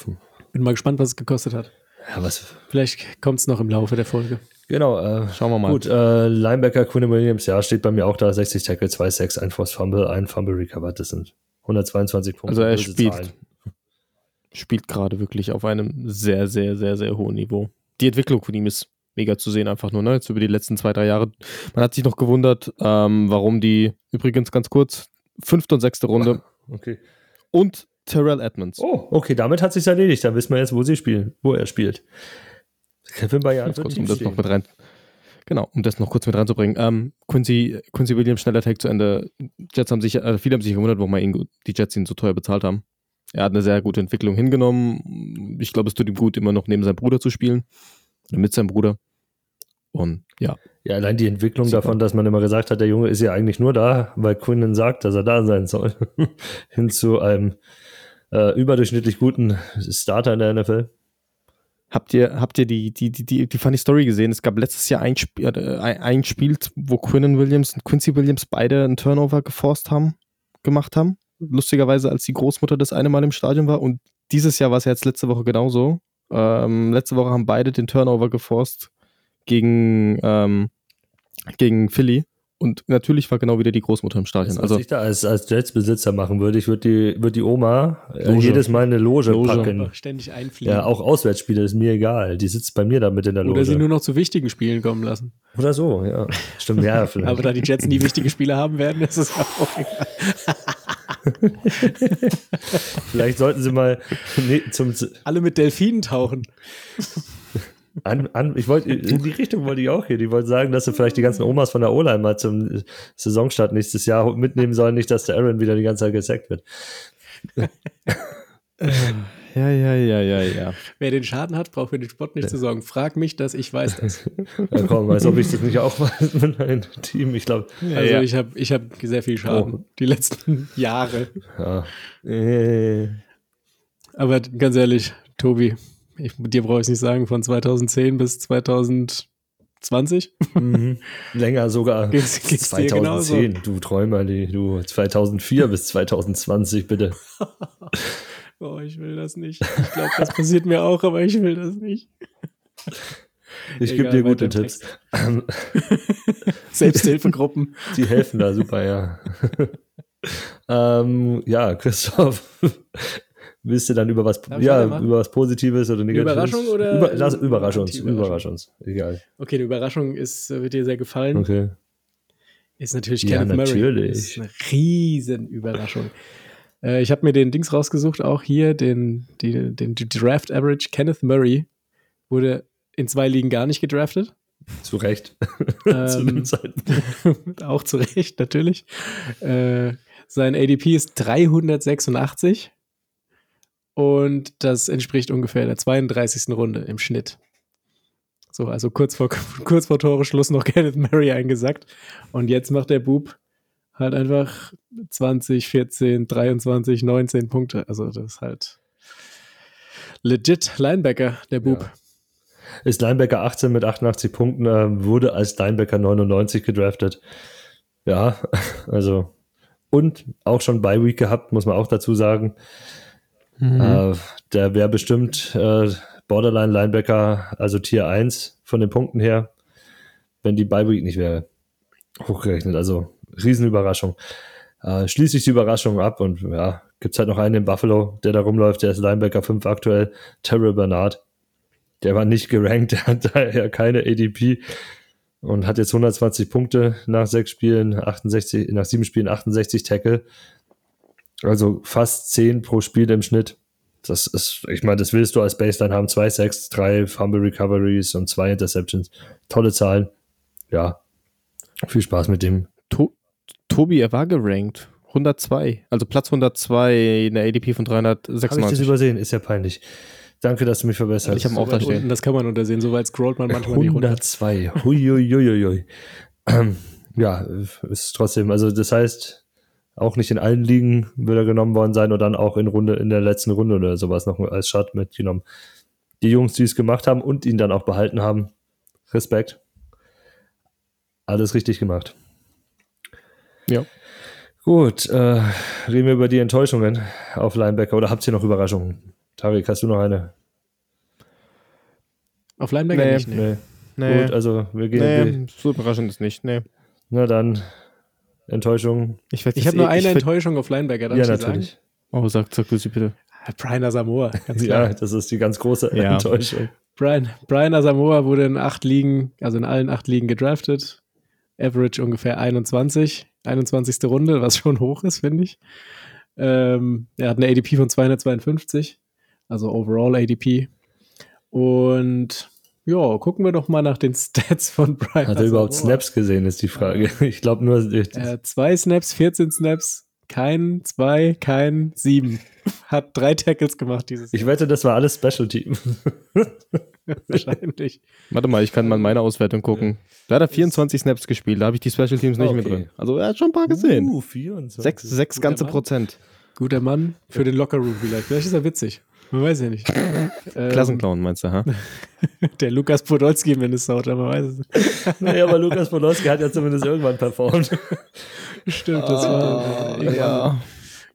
Bin mal gespannt, was es gekostet hat. Ja, was? Vielleicht kommt es noch im Laufe der Folge. Genau, äh, schauen wir mal. Gut, äh, Linebacker Quinn Williams, ja, steht bei mir auch da. 60 Tackle, 2 Sacks, ein Force Fumble, ein Fumble Recovered. Das sind 122 Punkte. Also er spielt, Zahlen spielt gerade wirklich auf einem sehr, sehr, sehr, sehr hohen Niveau. Die Entwicklung von ihm ist mega zu sehen, einfach nur, ne? Jetzt über die letzten zwei, drei Jahre. Man hat sich noch gewundert, ähm, warum die, übrigens ganz kurz, fünfte und sechste Runde. Okay. Und Terrell Edmonds. Oh, okay, damit hat sich erledigt. Dann wissen wir jetzt, wo sie spielen, wo er spielt. Kevin Bayard kurz, um das noch mit rein. Genau, um das noch kurz mit reinzubringen. Ähm, Quincy, Quincy Williams, schneller Tag zu Ende. Jets haben sich, äh, viele haben sich gewundert, warum ihn, die Jets ihn so teuer bezahlt haben. Er hat eine sehr gute Entwicklung hingenommen. Ich glaube, es tut ihm gut, immer noch neben seinem Bruder zu spielen. Oder mit seinem Bruder. Und ja. Ja, allein die Entwicklung Super. davon, dass man immer gesagt hat, der Junge ist ja eigentlich nur da, weil Quinnen sagt, dass er da sein soll. Hin zu einem äh, überdurchschnittlich guten Starter in der NFL. Habt ihr, habt ihr die, die, die, die, die Funny Story gesehen? Es gab letztes Jahr ein Spiel, äh, ein Spiel wo Quinnen Williams und Quincy Williams beide einen Turnover geforst haben, gemacht haben lustigerweise, als die Großmutter das eine Mal im Stadion war. Und dieses Jahr war es jetzt letzte Woche genauso. Ähm, letzte Woche haben beide den Turnover geforst gegen, ähm, gegen Philly. Und natürlich war genau wieder die Großmutter im Stadion. Was also, ich da als, als Jets-Besitzer machen würde, ich würde die, würd die Oma äh, jedes Mal eine Loge, Loge. packen. Ständig einfliegen. Ja, auch Auswärtsspiele ist mir egal. Die sitzt bei mir da mit in der Loge. Oder sie nur noch zu wichtigen Spielen kommen lassen. Oder so, ja. Stimmt, ja, vielleicht. Aber da die Jets nie wichtige Spiele haben werden, ist es auch egal. vielleicht sollten sie mal nee, zum alle mit Delfinen tauchen. An, an, ich wollte, in die Richtung wollte ich auch hier. Die wollten sagen, dass sie vielleicht die ganzen Omas von der O-Line mal zum Saisonstart nächstes Jahr mitnehmen sollen, nicht, dass der Aaron wieder die ganze Zeit gesackt wird. Ja, ja, ja, ja, ja. Wer den Schaden hat, braucht für den Sport nicht ja. zu sorgen. Frag mich das, ich weiß das. ja, komm, als ob ich das nicht auch weiß mit meinem Team. Ich glaube. Ja, also ja. ich habe ich hab sehr viel Schaden. Oh. Die letzten Jahre. Ja. Äh. Aber ganz ehrlich, Tobi, ich, dir brauche ich es nicht sagen, von 2010 bis 2020. Mhm. Länger sogar. Geht's, geht's 2010, du Träumer, du 2004 bis 2020, bitte. oh, ich will das nicht. Ich glaube, das passiert mir auch, aber ich will das nicht. Ich gebe dir gute Tipps. Selbsthilfegruppen. Die helfen da super, ja. ähm, ja, Christoph, Willst du dann über was, ja, über was Positives oder Negatives? Überraschung oder? Über, lass, überrasch uns, überrasch uns, egal. Okay, die Überraschung ist, wird dir sehr gefallen. Okay. Ist natürlich ja, Kenneth natürlich. Murray. Ist eine riesen Überraschung. äh, ich habe mir den Dings rausgesucht, auch hier, den, die, den Draft Average. Kenneth Murray wurde in zwei Ligen gar nicht gedraftet. Zu Recht. Ähm, zu auch zu Recht, natürlich. Äh, sein ADP ist 386 und das entspricht ungefähr der 32. Runde im Schnitt. So, also kurz vor, kurz vor Toreschluss noch Kenneth Murray eingesackt. Und jetzt macht der Bub halt einfach 20, 14, 23, 19 Punkte. Also das ist halt legit Linebacker, der Bub. Ja. Ist Linebacker 18 mit 88 Punkten, äh, wurde als Linebacker 99 gedraftet. Ja, also und auch schon bei Week gehabt, muss man auch dazu sagen. Mhm. Äh, der wäre bestimmt äh, Borderline-Linebacker, also Tier 1 von den Punkten her, wenn die Bye Week nicht wäre. Hochgerechnet, also Riesenüberraschung. Äh, schließe ich die Überraschung ab und ja, gibt es halt noch einen in Buffalo, der da rumläuft, der ist Linebacker 5 aktuell, Terrell Bernard. Der war nicht gerankt, der hat daher keine ADP und hat jetzt 120 Punkte nach sechs Spielen, 68, nach sieben Spielen 68 Tackle. Also fast 10 pro Spiel im Schnitt. Das ist, ich meine, das willst du als Baseline haben. Zwei Sacks, drei Fumble Recoveries und zwei Interceptions. Tolle Zahlen. Ja. Viel Spaß mit dem. To Tobi, er war gerankt. 102. Also Platz 102 in der ADP von 396. Habe ich das übersehen? Ist ja peinlich. Danke, dass du mich verbessert hast. Ich habe auch da stehen. Das kann man untersehen. So weit scrollt man manchmal 102. nicht runter. 102. Huiuiuiui. ja, ist trotzdem, also das heißt, auch nicht in allen Ligen will er genommen worden sein oder dann auch in Runde, in der letzten Runde oder sowas noch als Shot mitgenommen. Die Jungs, die es gemacht haben und ihn dann auch behalten haben, Respekt. Alles richtig gemacht. Ja. Gut, äh, reden wir über die Enttäuschungen auf Linebacker oder habt ihr noch Überraschungen? Tarek, hast du noch eine? Auf Linebacker nee, nicht, nee. nee. Gut, also wir gehen. Nee, so überraschend ist nicht, nee. Na dann, Enttäuschung. Ich, ich habe nur eine Enttäuschung auf Linebacker. Darf ja, natürlich. Sagen? Oh, sag, sag du sie bitte. Brian Asamoah. ja, das ist die ganz große ja. Enttäuschung. Brian, Brian Asamoah wurde in acht Ligen, also in allen acht Ligen gedraftet. Average ungefähr 21, 21. Runde, was schon hoch ist, finde ich. Ähm, er hat eine ADP von 252, also Overall ADP. Und ja, gucken wir doch mal nach den Stats von Brian. Hat er überhaupt Snaps gesehen, ist die Frage. Ich glaube nur. Äh, zwei Snaps, 14 Snaps, kein zwei, kein sieben. Hat drei Tackles gemacht dieses Jahr. Ich wette, das war alles Special Team. Wahrscheinlich. Warte mal, ich kann mal meine Auswertung gucken. Da hat er 24 Snaps gespielt, da habe ich die Special Teams nicht okay. mit drin. Also er hat schon ein paar gesehen. Uh, 24. Sechs, sechs ganze Mann. Prozent. Guter Mann für den Lockerroom vielleicht. Vielleicht ist er witzig. Man weiß ja nicht. Klassenclown meinst du, ha? Der Lukas Podolski in Minnesota, man weiß es nicht. Naja, aber Lukas Podolski hat ja zumindest irgendwann performt. Stimmt, das war. Ah, ja.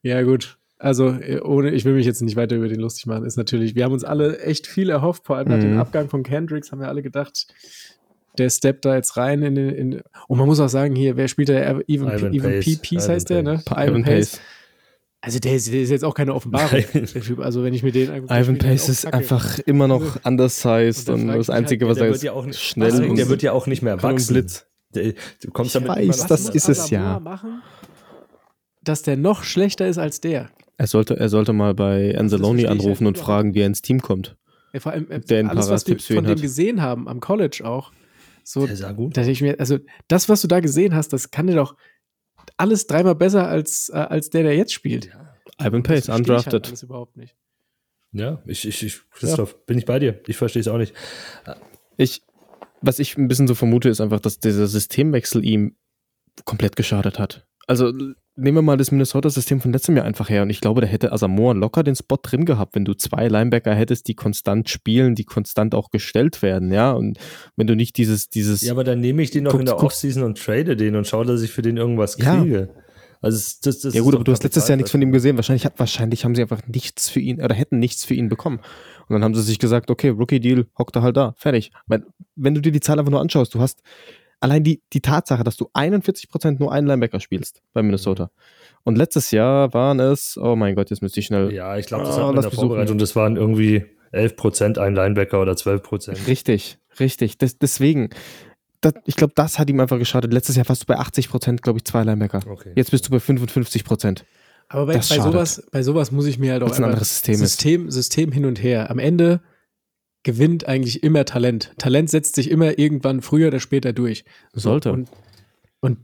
Ja, gut. Also, ohne, ich will mich jetzt nicht weiter über den lustig machen, ist natürlich, wir haben uns alle echt viel erhofft, vor allem nach dem mhm. Abgang von Kendricks haben wir alle gedacht, der steppt da jetzt rein in den. In, und man muss auch sagen, hier, wer spielt da? Evan, Evan P. Peace heißt der, ne? Ivan Pace. Also der ist, der ist, jetzt auch keine Offenbarung. Also wenn ich mir den Ivan Pace ist einfach immer noch undersized und, und das Einzige, halt, was er ist, ja nicht, schnell also, Der wird ja auch nicht mehr wachsen. Blitz. Der, du kommst ich damit weiß, das ist es ja. Machen, dass der noch schlechter ist als der. Er sollte, er sollte mal bei Anzalone anrufen und fragen, wie er ins Team kommt. Ja, vor allem, äh, der alles, was wir von dem gesehen haben, am College auch, so, der sah gut. ich mir, also das, was du da gesehen hast, das kann dir doch alles dreimal besser als, äh, als der, der jetzt spielt. Ja. Ivan Pace, undrafted. Halt überhaupt nicht. Ja, ich, ich, ich Christoph, ja. bin ich bei dir. Ich verstehe es auch nicht. Ich, was ich ein bisschen so vermute, ist einfach, dass dieser Systemwechsel ihm komplett geschadet hat. Also nehmen wir mal das Minnesota-System von letztem Jahr einfach her und ich glaube, da hätte Asamoah locker den Spot drin gehabt, wenn du zwei Linebacker hättest, die konstant spielen, die konstant auch gestellt werden, ja, und wenn du nicht dieses, dieses... Ja, aber dann nehme ich den noch guck, in der Offseason und trade den und schaue, dass ich für den irgendwas kriege. Ja. Also das, das ja gut, aber du hast letztes Jahr nichts von ihm gesehen. Wahrscheinlich, hat, wahrscheinlich haben sie einfach nichts für ihn oder hätten nichts für ihn bekommen. Und dann haben sie sich gesagt, okay, Rookie-Deal, hockt er halt da, fertig. Wenn, wenn du dir die Zahl einfach nur anschaust, du hast allein die, die Tatsache, dass du 41% nur einen Linebacker spielst bei Minnesota. Mhm. Und letztes Jahr waren es, oh mein Gott, jetzt müsste ich schnell. Ja, ich glaube, das oh, hat in der Vorbereitung, das waren irgendwie 11% ein Linebacker oder 12%. Richtig, richtig. Das, deswegen, das, ich glaube, das hat ihm einfach geschadet. Letztes Jahr warst du bei 80%, glaube ich, zwei Linebacker. Okay. Jetzt bist du bei 55%. Aber bei, bei sowas, bei sowas muss ich mir halt auch ein anderes System, System, System hin und her. Am Ende gewinnt eigentlich immer Talent. Talent setzt sich immer irgendwann früher oder später durch. Sollte. Und, und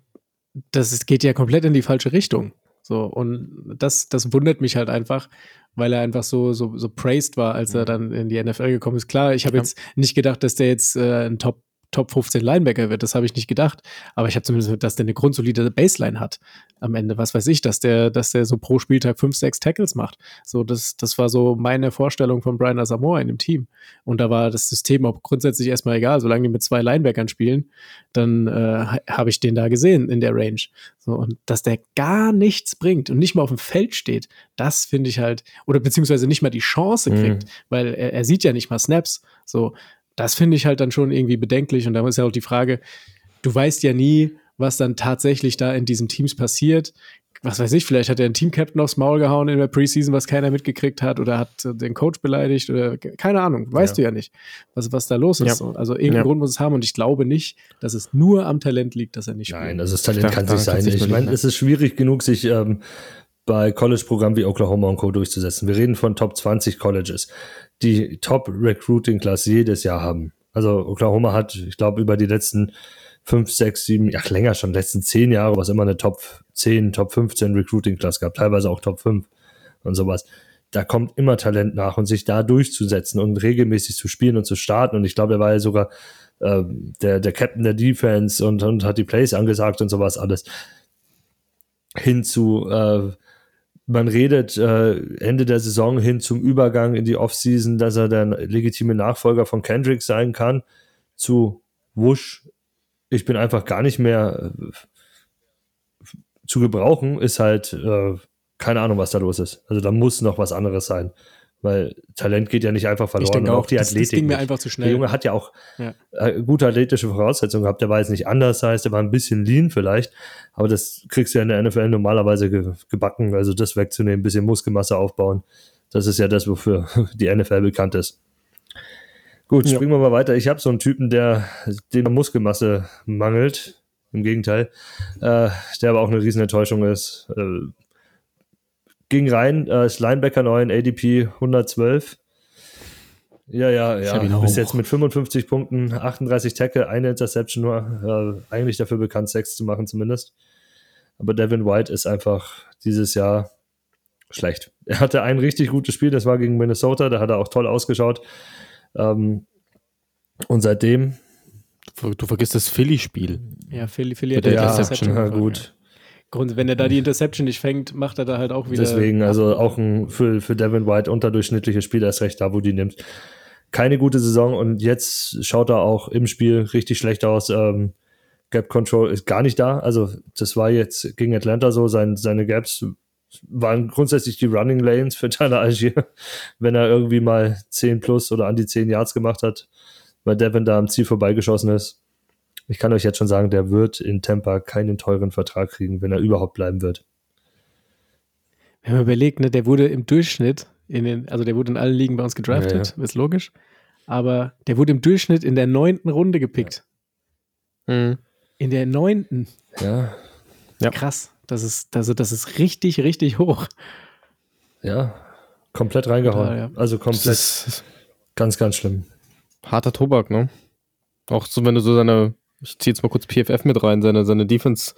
das ist, geht ja komplett in die falsche Richtung. So, und das, das wundert mich halt einfach, weil er einfach so, so, so praised war, als er mhm. dann in die NFL gekommen ist. Klar, ich habe jetzt nicht gedacht, dass der jetzt äh, ein Top Top 15 Linebacker wird. Das habe ich nicht gedacht. Aber ich habe zumindest, dass der eine grundsolide Baseline hat am Ende. Was weiß ich, dass der, dass der so pro Spieltag fünf, sechs Tackles macht. So, das, das war so meine Vorstellung von Brian Asamoah in dem Team. Und da war das System auch grundsätzlich erstmal egal. Solange die mit zwei Linebackern spielen, dann äh, habe ich den da gesehen in der Range. So, und dass der gar nichts bringt und nicht mal auf dem Feld steht, das finde ich halt, oder beziehungsweise nicht mal die Chance mhm. kriegt, mhm. weil er, er sieht ja nicht mal Snaps. So, das finde ich halt dann schon irgendwie bedenklich. Und da ist ja auch die Frage, du weißt ja nie, was dann tatsächlich da in diesen Teams passiert. Was weiß ich, vielleicht hat er einen Team-Captain aufs Maul gehauen in der Preseason, was keiner mitgekriegt hat, oder hat den Coach beleidigt, oder keine Ahnung, weißt ja. du ja nicht, was, was da los ist. Ja. Also irgendeinen ja. Grund muss es haben und ich glaube nicht, dass es nur am Talent liegt, dass er nicht spielt. Nein, also das Talent kann sich sein. Ich meine, es ist schwierig genug, sich ähm, bei College-Programmen wie Oklahoma und Co. durchzusetzen. Wir reden von Top 20 Colleges die Top-Recruiting-Class jedes Jahr haben. Also Oklahoma hat, ich glaube, über die letzten fünf, sechs, sieben, ja länger schon, letzten zehn Jahre, was immer eine Top 10, Top 15 Recruiting-Class gab, teilweise auch Top 5 und sowas. Da kommt immer Talent nach und sich da durchzusetzen und regelmäßig zu spielen und zu starten. Und ich glaube, er war ja sogar äh, der, der Captain der Defense und, und hat die Plays angesagt und sowas alles. Hin zu äh, man redet äh, Ende der Saison hin zum Übergang in die Offseason, dass er der legitime Nachfolger von Kendrick sein kann, zu Wusch. Ich bin einfach gar nicht mehr äh, zu gebrauchen, ist halt äh, keine Ahnung, was da los ist. Also da muss noch was anderes sein weil Talent geht ja nicht einfach verloren. Ich denke auch, die das, Athletik. Das ging mir einfach zu schnell. Der Junge hat ja auch ja. Äh, gute athletische Voraussetzungen gehabt. Der war jetzt nicht anders, heißt, er war ein bisschen lean vielleicht, aber das kriegst du ja in der NFL normalerweise ge gebacken. Also das wegzunehmen, ein bisschen Muskelmasse aufbauen. Das ist ja das, wofür die NFL bekannt ist. Gut, springen ja. wir mal weiter. Ich habe so einen Typen, der dem Muskelmasse mangelt. Im Gegenteil, äh, der aber auch eine riesen Enttäuschung ist. Äh, ging rein, äh, ist Linebacker neu in ADP 112. Ja, ja, ja. Bis jetzt mit 55 Punkten, 38 Tackle, eine Interception nur. Äh, eigentlich dafür bekannt, Sex zu machen zumindest. Aber Devin White ist einfach dieses Jahr schlecht. Er hatte ein richtig gutes Spiel, das war gegen Minnesota, da hat er auch toll ausgeschaut. Ähm, und seitdem. Du, du vergisst das Philly-Spiel. Ja, Philly, Philly hat ja, Interception. Ja, gut. Grund, wenn er da die Interception nicht fängt, macht er da halt auch wieder. Deswegen, also auch ein für, für Devin White unterdurchschnittliches Spiel, erst recht da, wo die nimmt. Keine gute Saison und jetzt schaut er auch im Spiel richtig schlecht aus. Ähm, Gap Control ist gar nicht da. Also, das war jetzt gegen Atlanta so. Sein, seine Gaps waren grundsätzlich die Running Lanes für Tyler Algier, wenn er irgendwie mal 10 plus oder an die 10 Yards gemacht hat, weil Devin da am Ziel vorbeigeschossen ist. Ich kann euch jetzt schon sagen, der wird in Tampa keinen teuren Vertrag kriegen, wenn er überhaupt bleiben wird. Wenn man überlegt, ne, der wurde im Durchschnitt, in den, also der wurde in allen Ligen bei uns gedraftet, ja, ja. ist logisch. Aber der wurde im Durchschnitt in der neunten Runde gepickt. Ja. Mhm. In der neunten. Ja. ja. Krass. Das ist, also das ist richtig, richtig hoch. Ja, komplett reingehauen. Ja, also komplett. Ganz, ganz schlimm. Harter Tobak, ne? Auch so, wenn du so seine, ich ziehe jetzt mal kurz PFF mit rein, seine, seine Defense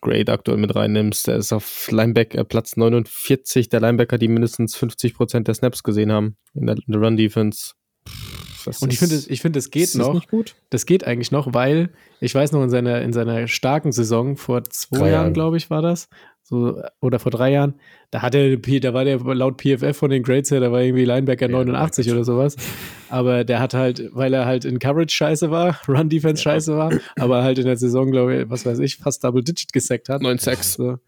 Grade aktuell mit reinnimmst, der ist auf Linebacker Platz 49 der Linebacker, die mindestens 50% der Snaps gesehen haben in der, der Run Defense. Das und ich finde, ich finde, das geht noch. Das geht eigentlich noch, weil ich weiß noch in seiner, in seiner starken Saison vor zwei Jahren, Jahren glaube ich, war das, so, oder vor drei Jahren, da hatte da war der laut PFF von den Grades her, da war irgendwie Linebacker ja, 89 oder sowas. Aber der hat halt, weil er halt in Coverage scheiße war, Run Defense ja. scheiße war, aber halt in der Saison, glaube ich, was weiß ich, fast Double Digit gesackt hat. 9-6. So.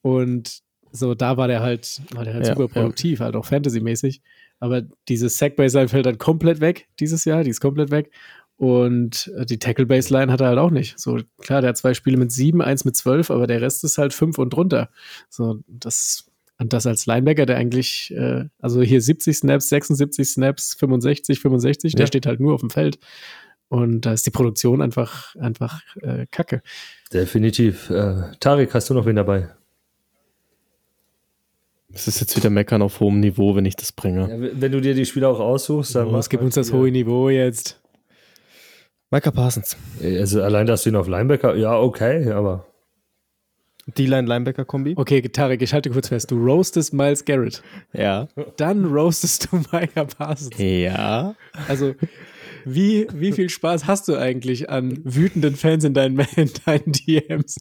Und so, da war der halt, war der halt ja, super produktiv, halt auch Fantasy-mäßig. Aber dieses Sack-Baseline fällt dann komplett weg dieses Jahr, die ist komplett weg. Und äh, die Tackle-Baseline hat er halt auch nicht. So, klar, der hat zwei Spiele mit sieben, eins mit zwölf, aber der Rest ist halt fünf und drunter. So, das, und das als Linebacker, der eigentlich, äh, also hier 70 Snaps, 76 Snaps, 65, 65, ja. der steht halt nur auf dem Feld. Und da ist die Produktion einfach, einfach äh, kacke. Definitiv. Äh, Tarek, hast du noch wen dabei? Es ist jetzt wieder Meckern auf hohem Niveau, wenn ich das bringe. Ja, wenn du dir die Spieler auch aussuchst, dann. Oh, es gibt uns das hohe Niveau jetzt. Micah Parsons. Also allein, dass du ihn auf Linebacker, ja, okay, aber. D-Line-Linebacker-Kombi. Okay, Tarek, ich halte kurz fest. Du roastest Miles Garrett. Ja. Dann roastest du Micah Parsons. Ja. Also, wie, wie viel Spaß hast du eigentlich an wütenden Fans in deinen, in deinen DMs?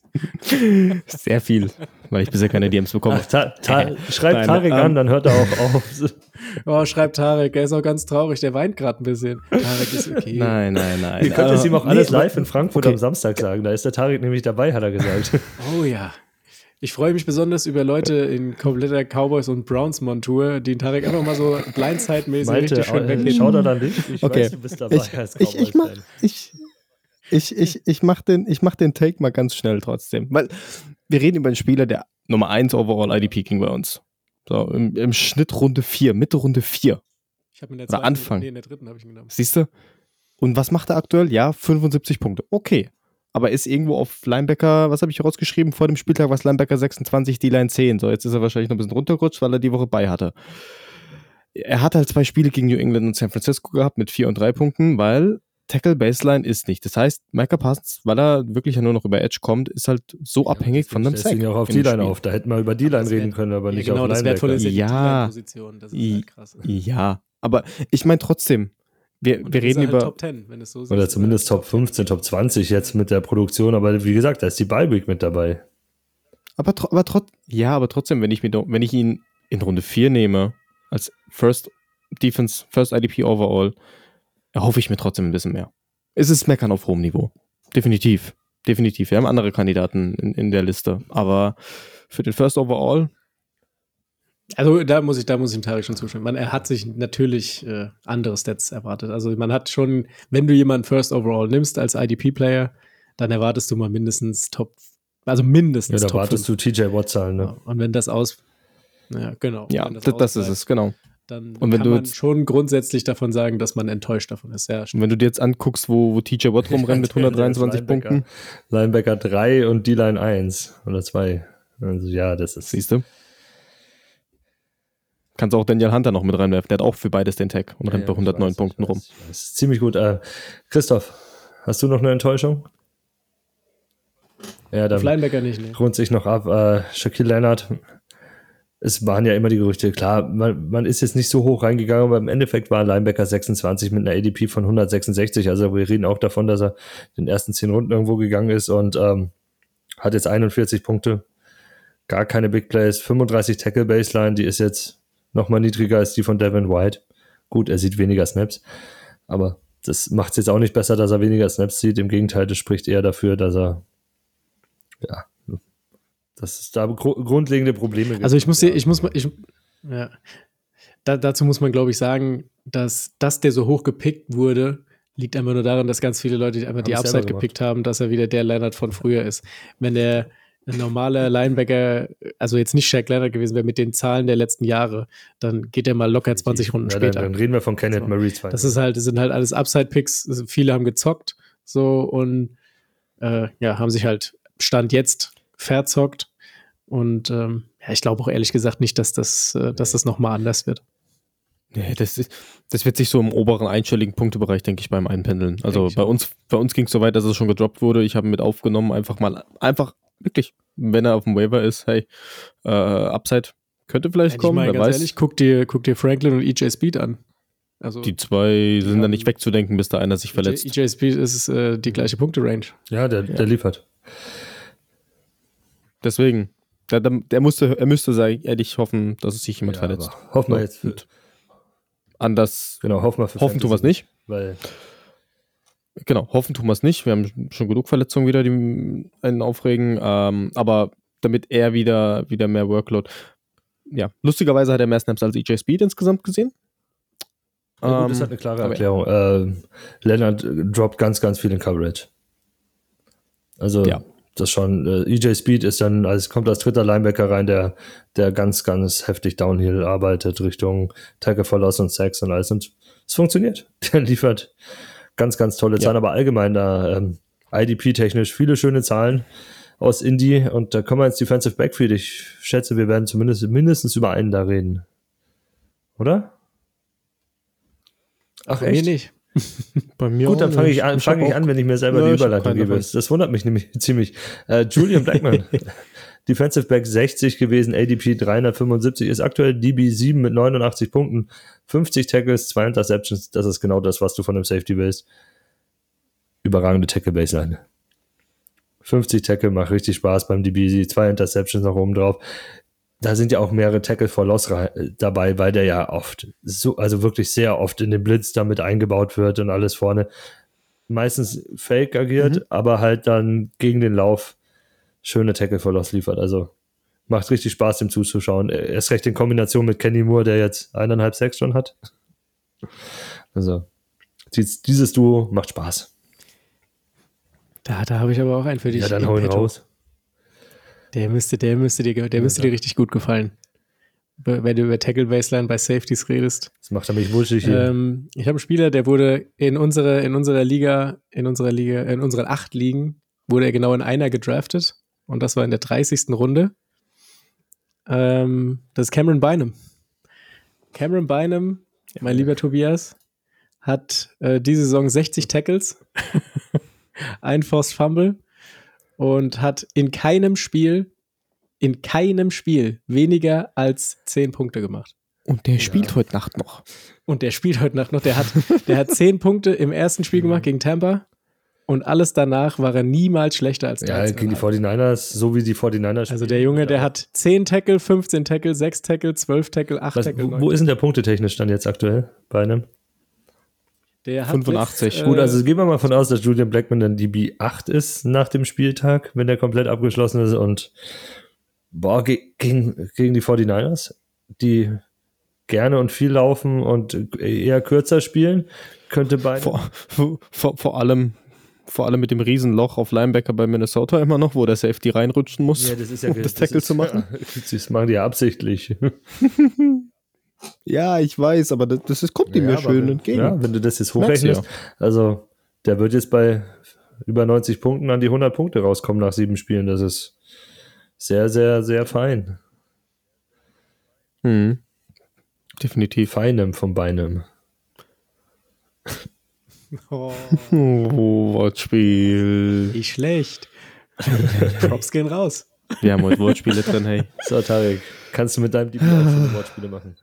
Sehr viel, weil ich bisher keine DMs bekomme. Ach, ta, ta, schreib Tarek an, dann hört er auch auf. Oh, schreibt Tarek, er ist auch ganz traurig, der weint gerade ein bisschen. Tarek ist okay. Nein, nein, nein. Ihr könnt es ihm auch alles live in Frankfurt okay. am Samstag sagen. Da ist der Tarek nämlich dabei, hat er gesagt. Oh ja. Ich freue mich besonders über Leute in kompletter Cowboys und Browns Montur, die Tarek einfach mal so Blindside-mäßig richtig schön wegheben. Schau da dann nicht. Ich okay. weiß, du bist dabei ich, als ich, ich, mach, ich, ich, ich, ich mach den, ich mach den Take mal ganz schnell trotzdem. Weil wir reden über einen Spieler, der Nummer 1 Overall IDP ging bei uns. So, im, im Schnitt Runde 4, Mitte Runde 4. Ich habe in der zweiten, Anfang. Nee, in der dritten habe ich ihn genommen. Siehst du? Und was macht er aktuell? Ja, 75 Punkte. Okay. Aber ist irgendwo auf Linebacker, was habe ich rausgeschrieben vor dem Spieltag, was Linebacker 26, die Line 10. So, jetzt ist er wahrscheinlich noch ein bisschen runtergerutscht, weil er die Woche bei hatte. Er hat halt zwei Spiele gegen New England und San Francisco gehabt mit 4 und 3 Punkten, weil Tackle Baseline ist nicht. Das heißt, Micah Parsons, weil er wirklich ja nur noch über Edge kommt, ist halt so ja, abhängig von dem Sack. ja auch auf die Line auf. Da hätten wir über die Line reden können, aber ja, nicht genau, auf das Wertvolle ist ja, die Position. Das ist halt krass. Ja, aber ich meine trotzdem, wir, wir reden halt über. Top 10, wenn es so Oder zumindest Top 15, Top 20 jetzt mit der Produktion, aber wie gesagt, da ist die Bye-Week mit dabei. Aber, aber trotz, ja, aber trotzdem, wenn ich, mir, wenn ich ihn in Runde 4 nehme, als First Defense, First IDP Overall, erhoffe ich mir trotzdem ein bisschen mehr. Es ist Meckern auf hohem Niveau. Definitiv. Definitiv. Wir haben andere Kandidaten in, in der Liste. Aber für den First Overall. Also da muss ich, da muss ich dem Tarek schon zustimmen. Man, er hat sich natürlich äh, andere Stats erwartet. Also man hat schon, wenn du jemanden First Overall nimmst als IDP-Player, dann erwartest du mal mindestens Top, also mindestens ja, da erwartest du TJ Watt-Zahlen, ne? Und wenn das aus, ja, genau. Ja, das, das ist es, genau dann und wenn kann du man schon grundsätzlich davon sagen, dass man enttäuscht davon ist. Ja, und wenn du dir jetzt anguckst, wo, wo TJ Watt rumrennt mit 123 Linebacker, Punkten. Linebacker 3 und D-Line 1 oder 2. Also ja, das ist. Siehst du? Kannst auch Daniel Hunter noch mit reinwerfen. Der hat auch für beides den Tag und ja, rennt bei 109 weiß, Punkten rum. Das ist ziemlich gut. Äh, Christoph, hast du noch eine Enttäuschung? Ja, dann Linebacker nicht, ne? rund sich noch ab. Äh, Shaquille Leonard es waren ja immer die Gerüchte, klar, man, man ist jetzt nicht so hoch reingegangen, aber im Endeffekt war Linebacker 26 mit einer ADP von 166. Also wir reden auch davon, dass er in den ersten zehn Runden irgendwo gegangen ist und ähm, hat jetzt 41 Punkte. Gar keine Big Plays, 35 Tackle Baseline, die ist jetzt nochmal niedriger als die von Devin White. Gut, er sieht weniger Snaps, aber das macht es jetzt auch nicht besser, dass er weniger Snaps sieht. Im Gegenteil, das spricht eher dafür, dass er ja, dass es da gr grundlegende Probleme gibt. Also ich muss, hier, ich muss, ich, ja. Da, dazu muss man, glaube ich, sagen, dass, dass der so hoch gepickt wurde, Liegt einfach nur daran, dass ganz viele Leute einfach die Upside gepickt haben, dass er wieder der Leonard von früher ist. Wenn der ein normaler Linebacker, also jetzt nicht Shaq Leonard gewesen wäre mit den Zahlen der letzten Jahre, dann geht er mal locker 20 Runden ja, später. Dann, dann, reden wir von Kenneth so. Murray. Das ist halt, das sind halt alles Upside-Picks. Viele haben gezockt, so und äh, ja, haben sich halt Stand jetzt verzockt. Und ähm, ja, ich glaube auch ehrlich gesagt nicht, dass das, äh, dass das nochmal anders wird. Nee, das, ist, das wird sich so im oberen einstelligen Punktebereich, denke ich, beim Einpendeln. Also bei uns, bei uns ging es so weit, dass es schon gedroppt wurde. Ich habe mit aufgenommen, einfach mal, einfach wirklich, wenn er auf dem Waiver ist, hey, äh, Upside könnte vielleicht kommen. Mal, wer ganz weiß. ehrlich, guck dir, guck dir Franklin und EJ Speed an. Also, die zwei sind ja, da nicht wegzudenken, bis da einer sich verletzt. EJ Speed ist äh, die gleiche Punkte-Range. Ja, der, der liefert. Deswegen, der, der, musste, er müsste ehrlich hoffen, dass es sich jemand ja, verletzt. Hoffen wir jetzt. Für, anders. Genau, hoffen wir für Hoffen tun wir es nicht. Weil genau, hoffen tun wir es nicht. Wir haben schon genug Verletzungen wieder, die einen aufregen. Ähm, aber damit er wieder, wieder mehr Workload. Ja, lustigerweise hat er mehr Snaps als EJ Speed insgesamt gesehen. Ja, gut, das hat eine klare Erklärung. Äh, Leonard droppt ganz, ganz viel in Coverage. Also ja das schon, äh, EJ Speed ist dann, also kommt als dritter Linebacker rein, der, der ganz, ganz heftig Downhill arbeitet, Richtung Tackle for Loss und Sacks und alles. Und es funktioniert. Der liefert ganz, ganz tolle Zahlen, ja. aber allgemein da ähm, IDP-technisch viele schöne Zahlen aus Indie und da kommen wir ins Defensive Backfield. Ich schätze, wir werden zumindest mindestens über einen da reden. Oder? Ach, echt? Nee, nicht. Bei mir Gut, dann fange ich, an, fang ich an, wenn ich mir selber ja, die Überleitung gebe. Das wundert mich nämlich ziemlich. Äh, Julian Blackman, Defensive Back 60 gewesen, ADP 375, ist aktuell DB 7 mit 89 Punkten, 50 Tackles, 2 Interceptions. Das ist genau das, was du von dem Safety willst. Überragende Tackle-Baseline. 50 Tackle macht richtig Spaß beim DB, zwei Interceptions noch oben drauf da sind ja auch mehrere Tackle for Loss dabei, weil der ja oft, so, also wirklich sehr oft in den Blitz damit eingebaut wird und alles vorne. Meistens fake agiert, mhm. aber halt dann gegen den Lauf schöne Tackle for Loss liefert. Also macht richtig Spaß, dem zuzuschauen. Erst recht in Kombination mit Kenny Moore, der jetzt eineinhalb Sex schon hat. Also, dieses Duo macht Spaß. Da, da habe ich aber auch einen für dich. Ja, dann hau ihn raus. Der müsste, der müsste dir, der müsste dir richtig gut gefallen. Wenn du über Tackle Baseline bei Safeties redest. Das macht er mich wuschig hier. Ähm, ich habe einen Spieler, der wurde in unserer, in unserer Liga, in unserer Liga, in unseren acht Ligen, wurde er genau in einer gedraftet. Und das war in der 30. Runde. Ähm, das ist Cameron Bynum. Cameron Bynum, mein lieber Tobias, hat äh, diese Saison 60 Tackles, ein Forced Fumble und hat in keinem Spiel, in keinem Spiel weniger als 10 Punkte gemacht. Und der spielt ja. heute Nacht noch. Und der spielt heute Nacht noch. Der hat, der hat 10 Punkte im ersten Spiel gemacht gegen Tampa. Und alles danach war er niemals schlechter als der. Ja, gegen die 49ers, so wie die 49ers. Also der Junge, der hat 10 Tackle, 15 Tackle, 6 Tackle, 12 Tackle, 8 Was, Tackle. Wo, wo ist denn der punktetechnisch dann jetzt aktuell bei einem? Der 85. Mit, Gut, also gehen wir mal von aus, dass Julian Blackman dann die B8 ist nach dem Spieltag, wenn der komplett abgeschlossen ist und boah, gegen, gegen die 49ers, die gerne und viel laufen und eher kürzer spielen, könnte beide. Vor, vor, vor allem vor allem mit dem Riesenloch auf Linebacker bei Minnesota immer noch, wo der Safety reinrutschen muss, ja, das ist ja, um das, das Tackle ist, zu machen. Ja, das machen die ja absichtlich. Ja, ich weiß, aber das, das ist, kommt ihm ja, schön entgegen. Ja, wenn du das jetzt hochrechnest, also der wird jetzt bei über 90 Punkten an die 100 Punkte rauskommen nach sieben Spielen. Das ist sehr, sehr, sehr fein. Hm. Definitiv. Feinem vom Beinem. Oh. oh, Wortspiel. Nicht schlecht. Props gehen raus. Wir haben heute Wortspiele drin, hey. So, Tarek, kannst du mit deinem DPI Wortspiele machen?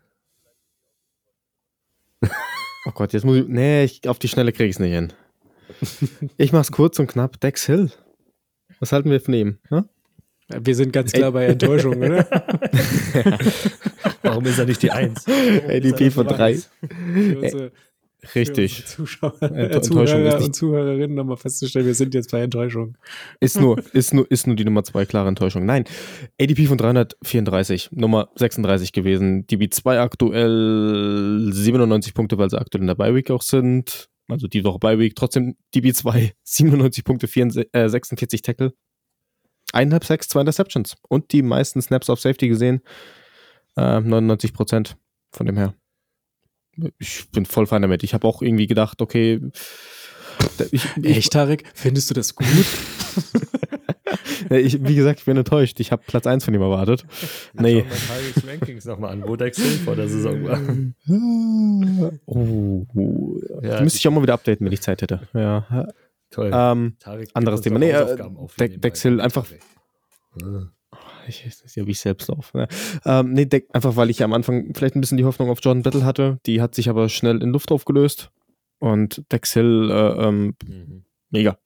Oh Gott, jetzt muss ich. Nee, ich, auf die Schnelle kriege ich es nicht hin. Ich mach's kurz und knapp. Dex Hill. Was halten wir von ihm? Ja? Wir sind ganz klar bei Enttäuschung, oder? Warum ist er nicht die Eins? ADP von 3. Richtig. Zuschauer, äh, Zuhörer und Zuhörerinnen nochmal festzustellen, wir sind jetzt bei Enttäuschung. Ist nur, ist nur, ist nur die Nummer 2 klare Enttäuschung. Nein, ADP von 334, Nummer 36 gewesen. DB2 aktuell 97 Punkte, weil sie aktuell in der Bi-Week auch sind. Also die Woche bei Week. Trotzdem DB2, 97 Punkte, 44, äh, 46 Tackle. Eineinhalb Sacks, zwei Interceptions. Und die meisten Snaps auf Safety gesehen. Äh, 99 Prozent von dem her. Ich bin voll fein damit. Ich habe auch irgendwie gedacht, okay. Ich, ich, Echt, Tarek? Findest du das gut? ich, wie gesagt, ich bin enttäuscht. Ich habe Platz 1 von ihm erwartet. Nee. Schau mal Rankings nochmal an, wo Dex Hill vor der Saison war. Oh, oh. Ja, müsste ich auch mal wieder updaten, wenn ich Zeit hätte. Ja. Toll. Ähm, anderes Thema. Nee, äh, Dex Hill einfach. Ich weiß nicht, wie ich selbst auf. Ne? Ähm, nee, Deck, einfach weil ich am Anfang vielleicht ein bisschen die Hoffnung auf Jordan Battle hatte. Die hat sich aber schnell in Luft aufgelöst. Und Dex Hill, äh, ähm, mhm. mega.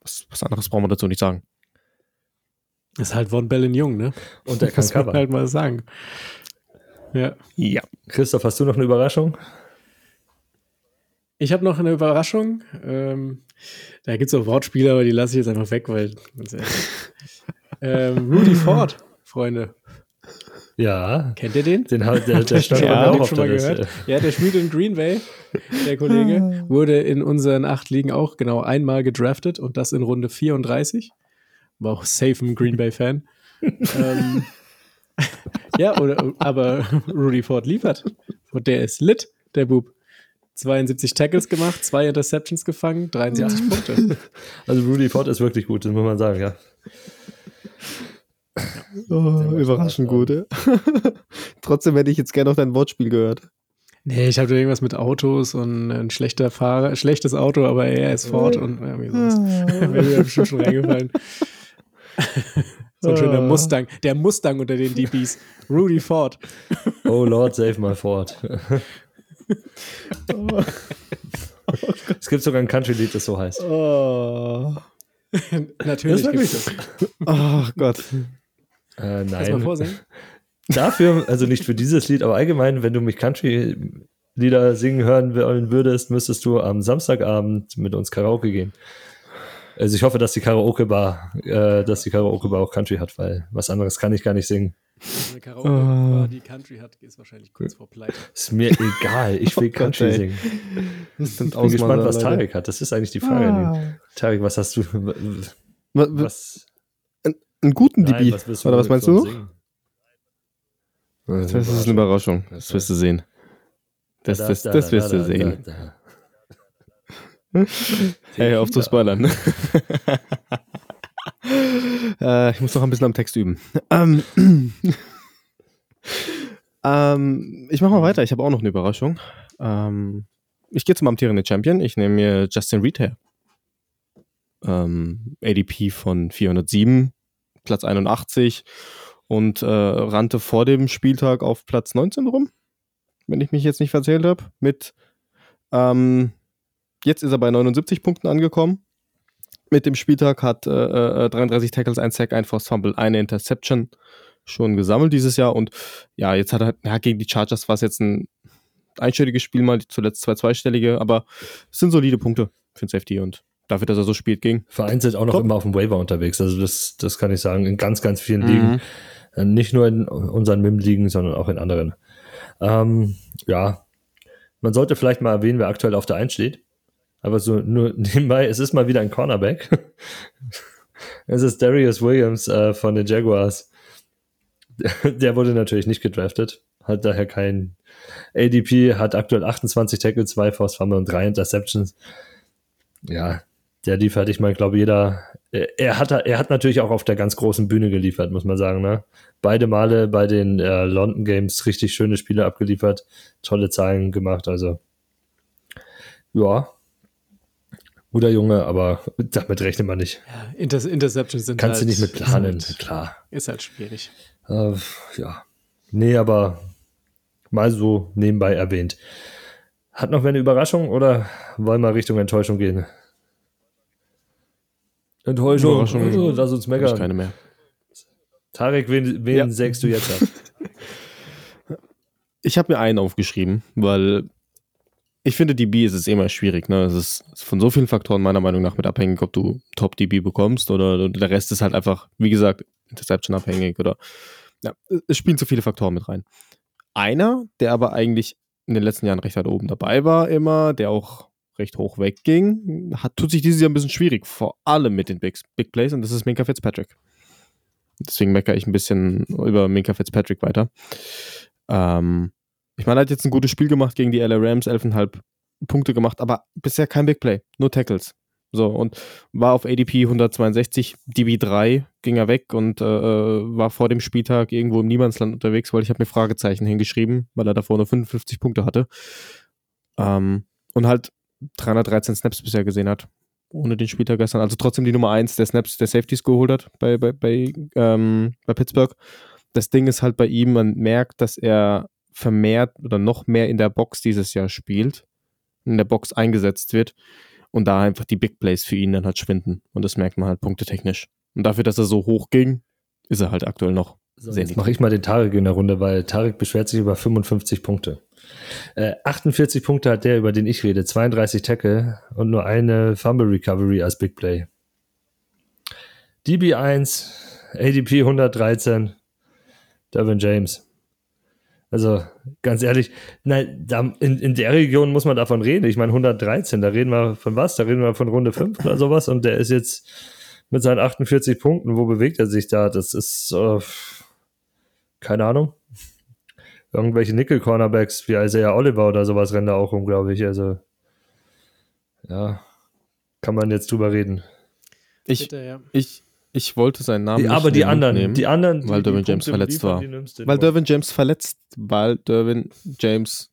Was, was anderes brauchen wir dazu nicht sagen. Ist halt Von Bellen Jung, ne? Und der kann kann halt mal sagen. Ja. Ja. Christoph, hast du noch eine Überraschung? Ich habe noch eine Überraschung. Ähm, da gibt es auch Wortspiele, aber die lasse ich jetzt einfach weg, weil. ähm, Rudy Ford, Freunde. Ja. Kennt ihr den? Den hat der, der stand ja, auch schon mal gehört. Ja, der spielt in Green Bay, der Kollege. Wurde in unseren acht Ligen auch genau einmal gedraftet und das in Runde 34 war auch safe ein Green Bay-Fan. ähm, ja, oder, aber Rudy Ford liefert. Und der ist lit, der Bub. 72 Tackles gemacht, zwei Interceptions gefangen, 73 ja. Punkte. Also Rudy Ford ist wirklich gut, das muss man sagen, ja. Oh, überraschend gut. Ja. Trotzdem hätte ich jetzt gerne noch dein Wortspiel gehört. Nee, ich habe irgendwas mit Autos und ein schlechter Fahrer, schlechtes Auto, aber er ist Ford und irgendwie sowas. Wäre mir bestimmt schon reingefallen. so ein schöner ah. Mustang. Der Mustang unter den DBs. Rudy Ford. Oh Lord, save my Ford. es gibt sogar ein Country-Lied, das so heißt. Oh. Natürlich. Das gibt es. Oh Gott. Äh, nein. Kannst mal vorsingen? Dafür, also nicht für dieses Lied, aber allgemein, wenn du mich Country-Lieder singen hören wollen würdest, müsstest du am Samstagabend mit uns Karaoke gehen. Also ich hoffe, dass die Karaoke-Bar, äh, dass die Karaoke-Bar auch Country hat, weil was anderes kann ich gar nicht singen. Eine Karaoke-Bar, uh. die Country hat, ist wahrscheinlich kurz vor Pleite. Ist mir egal, ich will oh Country Gott, singen. Ich bin gespannt, was Tarek hat. Das ist eigentlich die Frage. Ah. Tarek, was hast du? Was? Einen guten DB? Was Oder was meinst du? Das ist eine Überraschung. Das wirst du sehen. Das, das, das wirst du sehen. hey, auf zu spoilern. äh, ich muss noch ein bisschen am Text üben. Ähm, ähm, ich mache mal weiter. Ich habe auch noch eine Überraschung. Ähm, ich gehe zum amtierenden Champion. Ich nehme mir Justin Reed her. Ähm, ADP von 407, Platz 81 und äh, rannte vor dem Spieltag auf Platz 19 rum, wenn ich mich jetzt nicht verzählt habe, mit ähm, Jetzt ist er bei 79 Punkten angekommen. Mit dem Spieltag hat äh, 33 äh, Tackles, ein Sack, ein Forced Fumble, eine Interception schon gesammelt dieses Jahr. Und ja, jetzt hat er, ja, gegen die Chargers war es jetzt ein einstelliges Spiel mal, zuletzt zwei zweistellige, aber es sind solide Punkte für den Safety und dafür, dass er so spielt, ging. Vereinzelt auch noch Top. immer auf dem Waiver unterwegs. Also das, das kann ich sagen, in ganz, ganz vielen mhm. Ligen. Äh, nicht nur in unseren MIM-Ligen, sondern auch in anderen. Ähm, ja, man sollte vielleicht mal erwähnen, wer aktuell auf der 1 steht. Aber so nur nebenbei, es ist mal wieder ein Cornerback. es ist Darius Williams äh, von den Jaguars. Der wurde natürlich nicht gedraftet, hat daher kein ADP, hat aktuell 28 Tackles, 2 Force Fumble und 3 Interceptions. Ja, der liefert, ich meine, glaube jeder, er hat, er hat natürlich auch auf der ganz großen Bühne geliefert, muss man sagen. Ne? Beide Male bei den äh, London Games richtig schöne Spiele abgeliefert, tolle Zahlen gemacht, also ja, guter Junge, aber damit rechnet man nicht. Ja, Inter Interceptions sind Kannst halt, du nicht mit planen, halt, klar. Ist halt schwierig. Äh, ja. Nee, aber mal so nebenbei erwähnt. Hat noch wer eine Überraschung oder wollen wir Richtung Enttäuschung gehen? Enttäuschung, Überraschung. Oh, lass uns meckern. keine mehr. Tarek, wen, wen ja. sägst du jetzt ab? Ich habe mir einen aufgeschrieben, weil ich finde, DB ist es immer schwierig. Ne? Es ist von so vielen Faktoren meiner Meinung nach mit abhängig, ob du Top-DB bekommst oder der Rest ist halt einfach, wie gesagt, Interception abhängig oder ja, es spielen zu viele Faktoren mit rein. Einer, der aber eigentlich in den letzten Jahren recht weit oben dabei war, immer, der auch recht hoch wegging, hat, tut sich dieses Jahr ein bisschen schwierig, vor allem mit den Big, Big Plays und das ist Minka Fitzpatrick. Deswegen meckere ich ein bisschen über Minka Fitzpatrick weiter. Ähm, ich meine, er hat jetzt ein gutes Spiel gemacht gegen die LA Rams, 11,5 Punkte gemacht, aber bisher kein Big Play, nur Tackles. So, und war auf ADP 162, DB3 ging er weg und äh, äh, war vor dem Spieltag irgendwo im Niemandsland unterwegs, weil ich habe mir Fragezeichen hingeschrieben, weil er davor nur 55 Punkte hatte. Ähm, und halt 313 Snaps bisher gesehen hat, ohne den Spieltag gestern. Also trotzdem die Nummer 1 der Snaps der Safeties geholt hat bei, bei, bei, ähm, bei Pittsburgh. Das Ding ist halt bei ihm, man merkt, dass er vermehrt oder noch mehr in der Box dieses Jahr spielt, in der Box eingesetzt wird und da einfach die Big Plays für ihn dann halt schwinden. Und das merkt man halt punktetechnisch. Und dafür, dass er so hoch ging, ist er halt aktuell noch so, sehr Jetzt mache ich mal den Tarek in der Runde, weil Tarek beschwert sich über 55 Punkte. Äh, 48 Punkte hat der, über den ich rede, 32 Tackle und nur eine Fumble Recovery als Big Play. DB1, ADP 113, Devin James. Also ganz ehrlich, nein, da, in, in der Region muss man davon reden. Ich meine 113, da reden wir von was? Da reden wir von Runde 5 oder sowas und der ist jetzt mit seinen 48 Punkten, wo bewegt er sich da? Das ist äh, keine Ahnung. Irgendwelche Nickel-Cornerbacks wie Isaiah Oliver oder sowas rennen da auch rum, glaube ich. Also ja, kann man jetzt drüber reden. Ich, Bitte, ja. ich, ich wollte seinen Namen die, Aber die anderen, nehmen, die anderen, weil Derwin James verletzt war. Weil Derwin James verletzt, weil Derwin James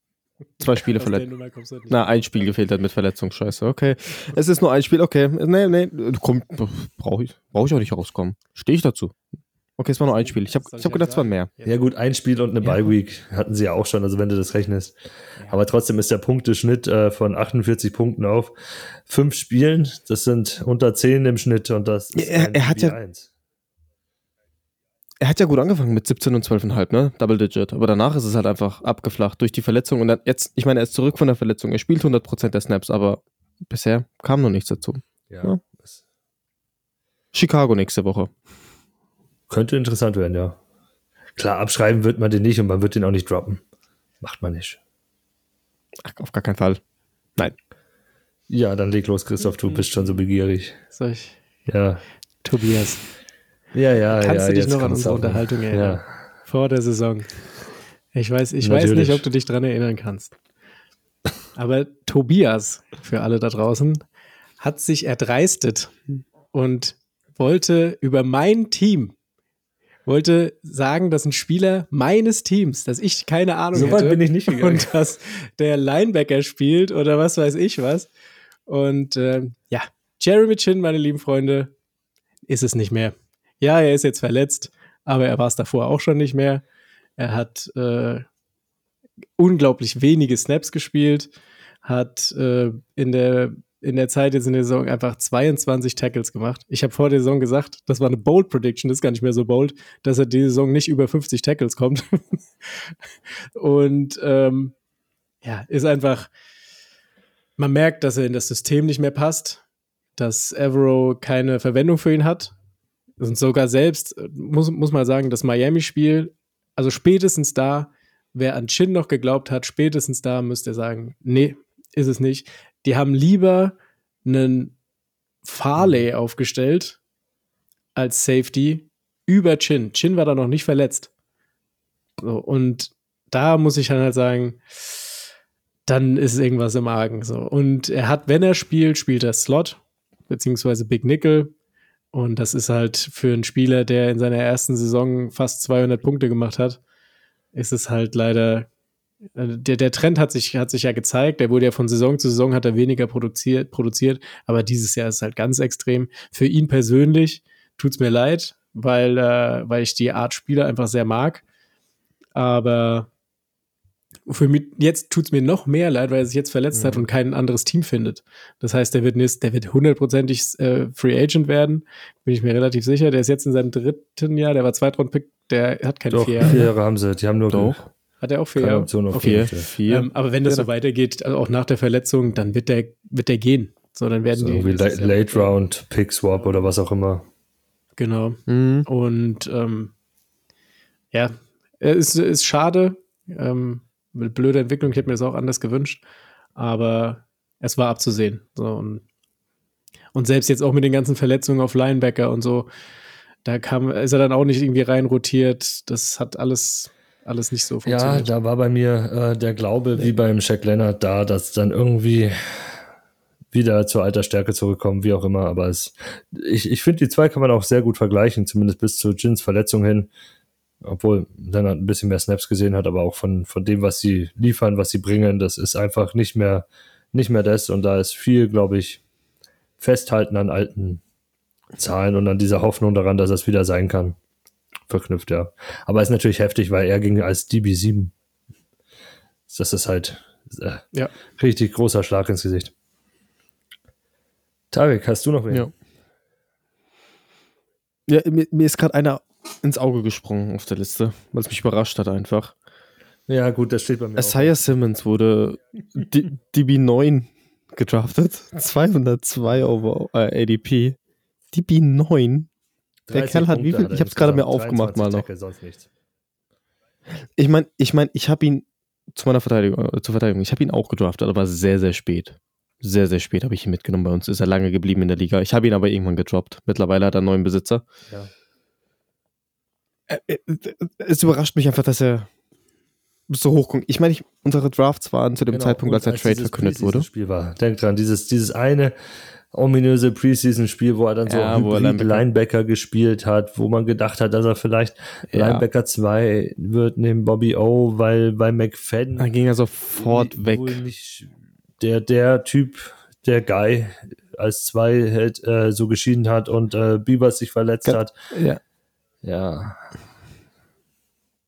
zwei Spiele verletzt. Halt Na, ein Spiel gefehlt hat mit Verletzung. Scheiße, okay. Es ist nur ein Spiel, okay. Nee, nee, komm, brauche ich, brauch ich auch nicht rauskommen. Stehe ich dazu. Okay, es war nur ein Spiel. Ich habe hab gedacht, es waren mehr. Ja, gut, ein Spiel und eine ja. Bye-Week hatten sie ja auch schon, also wenn du das rechnest. Ja. Aber trotzdem ist der Punkteschnitt äh, von 48 Punkten auf fünf Spielen. Das sind unter 10 im Schnitt und das ist ja, er, er hat ja, 1. Er hat ja gut angefangen mit 17 und 12,5, ne? Double Digit. Aber danach ist es halt einfach abgeflacht durch die Verletzung. Und dann jetzt, ich meine, er ist zurück von der Verletzung. Er spielt 100% der Snaps, aber bisher kam noch nichts dazu. Ja. ja? Chicago nächste Woche. Könnte interessant werden, ja. Klar, abschreiben wird man den nicht und man wird den auch nicht droppen. Macht man nicht. Ach, auf gar keinen Fall. Nein. Ja, dann leg los, Christoph, du bist schon so begierig. Soll ich? Ja. Tobias. Ja, ja, Kannst ja. du dich noch an unsere Unterhaltung erinnern? Ja. Vor der Saison. Ich weiß, ich weiß nicht, ob du dich dran erinnern kannst. Aber Tobias, für alle da draußen, hat sich erdreistet und wollte über mein Team wollte sagen, dass ein Spieler meines Teams, dass ich keine Ahnung so hätte. bin ich nicht gegangen. Und dass der Linebacker spielt oder was weiß ich was. Und äh, ja, Jeremy Chin, meine lieben Freunde, ist es nicht mehr. Ja, er ist jetzt verletzt, aber er war es davor auch schon nicht mehr. Er hat äh, unglaublich wenige Snaps gespielt, hat äh, in der in der Zeit jetzt in der Saison einfach 22 Tackles gemacht. Ich habe vor der Saison gesagt, das war eine bold Prediction, das ist gar nicht mehr so bold, dass er diese Saison nicht über 50 Tackles kommt. und ähm, ja, ist einfach, man merkt, dass er in das System nicht mehr passt, dass Evero keine Verwendung für ihn hat. Und sogar selbst, muss, muss man sagen, das Miami-Spiel, also spätestens da, wer an Chin noch geglaubt hat, spätestens da müsste er sagen, nee, ist es nicht die haben lieber einen Farley mhm. aufgestellt als Safety über Chin. Chin war da noch nicht verletzt. So, und da muss ich dann halt sagen, dann ist irgendwas im Argen. So. Und er hat, wenn er spielt, spielt er Slot, beziehungsweise Big Nickel. Und das ist halt für einen Spieler, der in seiner ersten Saison fast 200 Punkte gemacht hat, ist es halt leider der, der Trend hat sich, hat sich ja gezeigt. Der wurde ja von Saison zu Saison hat er weniger produziert, produziert, aber dieses Jahr ist halt ganz extrem. Für ihn persönlich tut es mir leid, weil, äh, weil ich die Art Spieler einfach sehr mag. Aber für mich, jetzt tut es mir noch mehr leid, weil er sich jetzt verletzt mhm. hat und kein anderes Team findet. Das heißt, der wird, der wird hundertprozentig äh, Free Agent werden, bin ich mir relativ sicher. Der ist jetzt in seinem dritten Jahr, der war Zweitrundpick, der hat keine Doch, vier Jahre. Vier Jahre haben sie, die haben nur Doch. Hat er auch vier Jahre? Option auf vier. vier. Ähm, aber wenn das so weitergeht, also auch nach der Verletzung, dann wird der, wird der gehen. So, dann werden so, die. Wie Late, Late Round, Pick Swap oder was auch immer. Genau. Mhm. Und ähm, ja, es ist, ist schade. Ähm, mit blöder Entwicklung, ich hätte mir das auch anders gewünscht. Aber es war abzusehen. So, und, und selbst jetzt auch mit den ganzen Verletzungen auf Linebacker und so, da kam, ist er dann auch nicht irgendwie reinrotiert. Das hat alles, alles nicht so funktioniert. Ja, da war bei mir äh, der Glaube, wie beim Shaq Leonard, da, dass dann irgendwie wieder zur alter Stärke zurückkommen, wie auch immer. Aber es, ich, ich finde, die zwei kann man auch sehr gut vergleichen, zumindest bis zu Jins Verletzung hin. Obwohl Leonard ein bisschen mehr Snaps gesehen hat, aber auch von, von dem, was sie liefern, was sie bringen, das ist einfach nicht mehr, nicht mehr das. Und da ist viel, glaube ich, Festhalten an alten Zahlen und an dieser Hoffnung daran, dass es wieder sein kann. Verknüpft, ja. Aber ist natürlich heftig, weil er ging als DB7. Das ist halt äh, ja. richtig großer Schlag ins Gesicht. Tarek, hast du noch wen? Ja. Ja, mir, mir ist gerade einer ins Auge gesprungen auf der Liste, weil es mich überrascht hat einfach. Ja, gut, das steht bei mir. Isaiah. Simmons wurde DB9 gedraftet. 202 over äh, ADP. DB9. Der Kerl hat Punkte wie viel? Ich habe es gerade mir aufgemacht mal noch. Ich meine, ich meine, ich habe ihn zu meiner Verteidigung, äh, zur Verteidigung, ich habe ihn auch gedraftet, aber sehr, sehr spät. Sehr, sehr spät habe ich ihn mitgenommen. Bei uns ist er lange geblieben in der Liga. Ich habe ihn aber irgendwann gedroppt. Mittlerweile hat er einen neuen Besitzer. Ja. Äh, äh, es überrascht mich einfach, dass er so hoch kommt. Ich meine, ich, unsere Drafts waren zu dem genau, Zeitpunkt, als der Trade verkündet wurde. Spiel war. Denk dran, dieses, dieses eine ominöse Preseason-Spiel, wo er dann so ja, Linebacker. Linebacker. gespielt hat, wo man gedacht hat, dass er vielleicht ja. Linebacker 2 wird neben Bobby O, weil bei McFadden. Dann ging er sofort weg. Nicht der, der Typ, der Guy als zwei halt, äh, so geschieden hat und äh, Bieber sich verletzt Ga hat. Ja. Ja.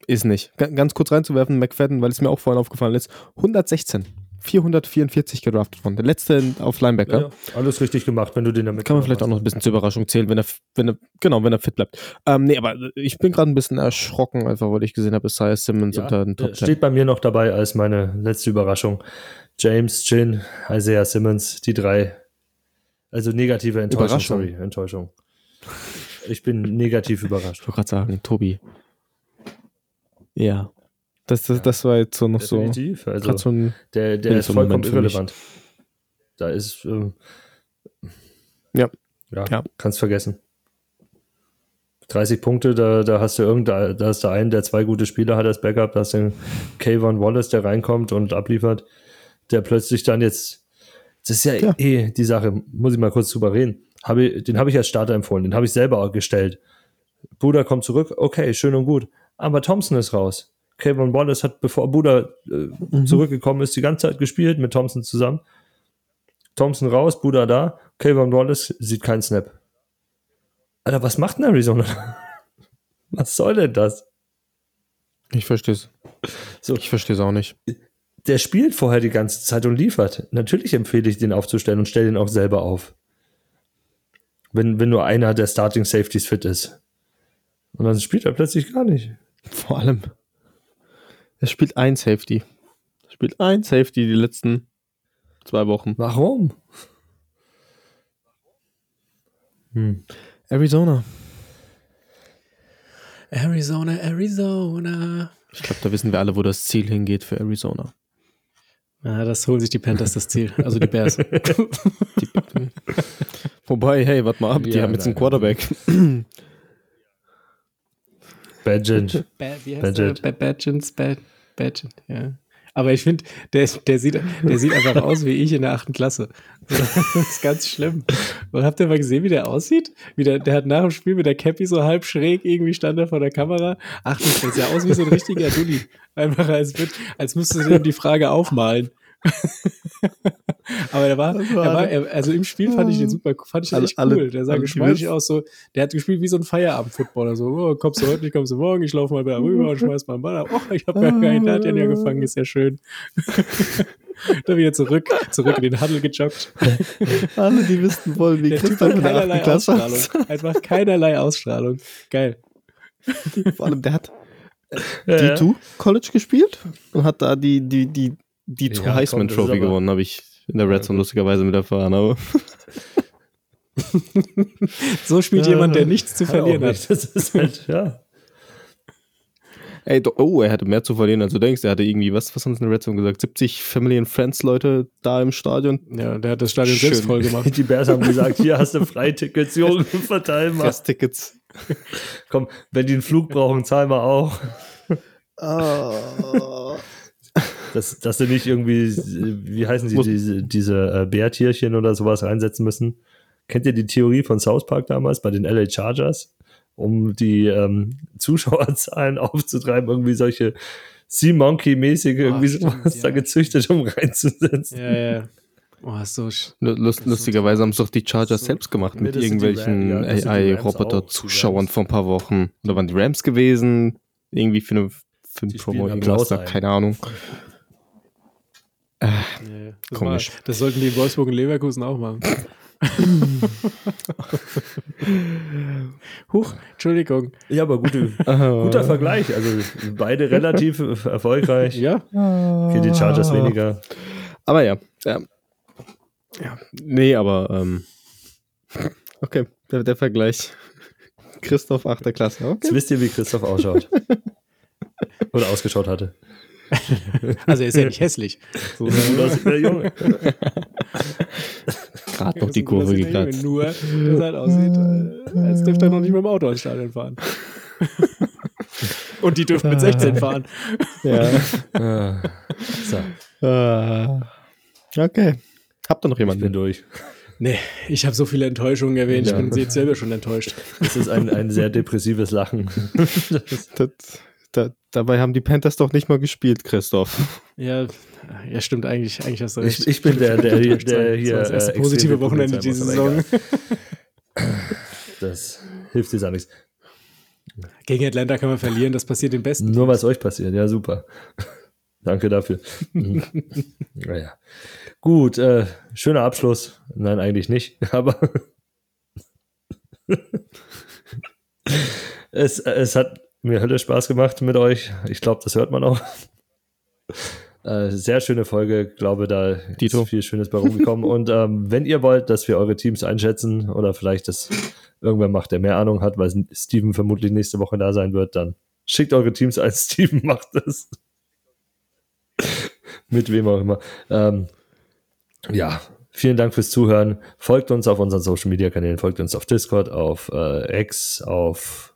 Ist nicht. G ganz kurz reinzuwerfen, McFadden, weil es mir auch vorhin aufgefallen ist. 116. 444 gedraftet worden. Der letzte auf Linebacker. Ja, alles richtig gemacht, wenn du den damit. Kann man vielleicht auch noch ein bisschen zur Überraschung zählen, wenn er, wenn er genau, wenn er fit bleibt. Ähm, nee, aber ich bin gerade ein bisschen erschrocken, einfach weil ich gesehen habe, Isaiah Simmons ja, unter den Top 10. Steht bei mir noch dabei als meine letzte Überraschung. James, Chin, Isaiah Simmons, die drei. Also negative Enttäuschung. Sorry, Enttäuschung. Ich bin negativ überrascht. Ich wollte gerade sagen, Tobi. Ja. Das, das, das war jetzt so noch Definitiv. so. Also so ein, der der ist vollkommen irrelevant. Da ist. Ähm, ja. ja. Ja, kannst vergessen. 30 Punkte, da, da hast du irgendein, da hast du einen, der zwei gute Spieler hat als Backup, da hast du den Kayvon Wallace, der reinkommt und abliefert der plötzlich dann jetzt, das ist ja, ja. eh die Sache, muss ich mal kurz drüber reden. Hab ich, den habe ich als Starter empfohlen, den habe ich selber auch gestellt. Buda kommt zurück, okay, schön und gut. Aber Thompson ist raus. Kevin Wallace hat, bevor Buda äh, mhm. zurückgekommen ist, die ganze Zeit gespielt mit Thompson zusammen. Thompson raus, Buda da. Kevin Wallace sieht keinen Snap. Alter, was macht denn Arizona? was soll denn das? Ich verstehe es. So. Ich verstehe es auch nicht der spielt vorher die ganze Zeit und liefert. Natürlich empfehle ich den aufzustellen und stelle den auch selber auf. Wenn, wenn nur einer der Starting Safeties fit ist. Und dann spielt er plötzlich gar nicht. Vor allem, er spielt ein Safety. Er spielt ein Safety die letzten zwei Wochen. Warum? Hm. Arizona. Arizona, Arizona. Ich glaube, da wissen wir alle, wo das Ziel hingeht für Arizona. Ja, das holen sich die Panthers das Ziel, also die Bears. die, wobei, hey, warte mal ab, die ja, haben jetzt einen Quarterback. Badgent. Badgent. Badgent, Badgent, ja. Aber ich finde, der, der, sieht, der sieht einfach aus wie ich in der achten Klasse. Das ist ganz schlimm. Und habt ihr mal gesehen, wie der aussieht? Wie der, der hat nach dem Spiel mit der Cappy so halb schräg irgendwie stand er vor der Kamera. Ach, das sieht ja aus wie so ein richtiger Dulli. Einfach als, als müsstest du ihm die Frage aufmalen. Aber er war, er war er, also im Spiel fand ich den super, fand ich den echt cool. Der sah geschmeidig aus, so, der hat gespielt wie so ein Feierabend-Footballer, so, oh, kommst du heute nicht, kommst du morgen, ich laufe mal da rüber und schmeiß mal einen Ball ab. Oh, ich habe gar keinen, der hat den ja gefangen, ist ja schön. Dann wieder zurück, zurück in den Handel gejoggt. Alle, die wissen wollen, wie Christoph in der keinerlei Ausstrahlung. Einfach keinerlei Ausstrahlung. Geil. Vor allem, der hat D2 College gespielt und hat da die, die, die die ja, Heisman Trophy gewonnen, habe ich in der Red Zone lustigerweise mit erfahren. Aber so spielt ja, jemand, der nichts zu verlieren hat. Das ist halt, ja. Ey, oh, er hatte mehr zu verlieren, als du denkst. Er hatte irgendwie, was, was haben sie in der Red Zone gesagt? 70 Family and Friends Leute da im Stadion. Ja, der hat das Stadion Schön. selbst voll gemacht. Die Bears haben gesagt, hier hast du Freitickets, Junge, verteil mal. Tickets. Komm, wenn die einen Flug brauchen, zahlen wir auch. Oh. Dass, dass sie nicht irgendwie, wie heißen sie, diese, diese äh, Bärtierchen oder sowas reinsetzen müssen. Kennt ihr die Theorie von South Park damals bei den LA Chargers? Um die ähm, Zuschauerzahlen aufzutreiben, irgendwie solche Sea Monkey-mäßige, irgendwie oh, sowas ja. da gezüchtet, um reinzusetzen. Ja, ja. Oh, so Lust, lustigerweise haben es doch die Chargers so selbst gemacht mit irgendwelchen ja, AI-Roboter-Zuschauern vor ein paar Wochen. Da waren die Rams gewesen, irgendwie für eine für ein Promo, irgendwas keine Ahnung. Äh, nee, das komisch. Mal, das sollten die in Wolfsburg und Leverkusen auch machen. Huch, Entschuldigung. Ja, aber gute, guter Vergleich. Also beide relativ erfolgreich. Ja. Okay, die Chargers weniger. Aber ja. Ja. ja. Nee, aber ähm, okay, der, der Vergleich. Christoph 8. Klasse. Okay. Jetzt wisst ihr, wie Christoph ausschaut. Oder ausgeschaut hatte. Also er ist ja nicht hässlich. So der Junge. Gerade noch die Kurve gekratzt. Nur, dass er halt aussieht, äh, als dürfte er noch nicht mit dem Auto ins Stadion fahren. Und die dürfen mit 16 fahren. Ja. Ah. so. Ah. Okay. Habt ihr noch jemanden? Ich bin durch. Nee, ich habe so viele Enttäuschungen erwähnt. Ja. Ich bin jetzt selber schon enttäuscht. Das ist ein, ein sehr depressives Lachen. das, da, dabei haben die Panthers doch nicht mal gespielt, Christoph. Ja, ja stimmt eigentlich. Eigentlich hast du recht. Ich, ich bin der, der, der, der hier. Das erste äh, positive Wochenende diese Saison. Das hilft dir auch nichts. Gegen Atlanta kann man verlieren, das passiert den Besten. Nur was euch passiert, ja, super. Danke dafür. naja. Gut, äh, schöner Abschluss. Nein, eigentlich nicht, aber es, es hat mir Hölle Spaß gemacht mit euch. Ich glaube, das hört man auch. Äh, sehr schöne Folge. Glaube, da Dito. ist viel Schönes bei rumgekommen. Und ähm, wenn ihr wollt, dass wir eure Teams einschätzen oder vielleicht das irgendwer macht, der mehr Ahnung hat, weil Steven vermutlich nächste Woche da sein wird, dann schickt eure Teams ein. Steven macht das. mit wem auch immer. Ähm, ja, Vielen Dank fürs Zuhören. Folgt uns auf unseren Social Media Kanälen, folgt uns auf Discord, auf äh, X, auf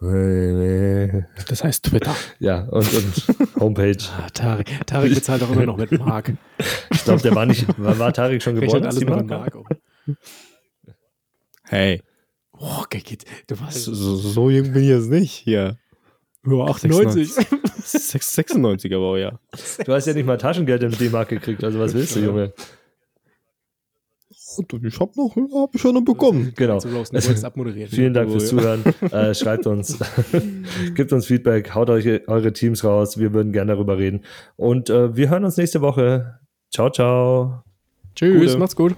das heißt Twitter. Ja, und, und Homepage. Ah, Tarek. Tarek bezahlt auch immer noch mit Mark. Ich glaube, der war nicht. War, war Tarek schon geboren? Alles mit Mark. Hey. Oh, geht, du warst so, so jung bin ich jetzt nicht hier. Ja, 98. 96 aber ja. Du hast ja nicht mal Taschengeld im D-Mark gekriegt, also was willst du, Junge? Ich habe noch, habe ich schon noch bekommen. Genau. Vielen Dank fürs Zuhören. äh, schreibt uns, gibt uns Feedback, haut euch eure Teams raus. Wir würden gerne darüber reden. Und äh, wir hören uns nächste Woche. Ciao, ciao. Tschüss, Gute. macht's gut.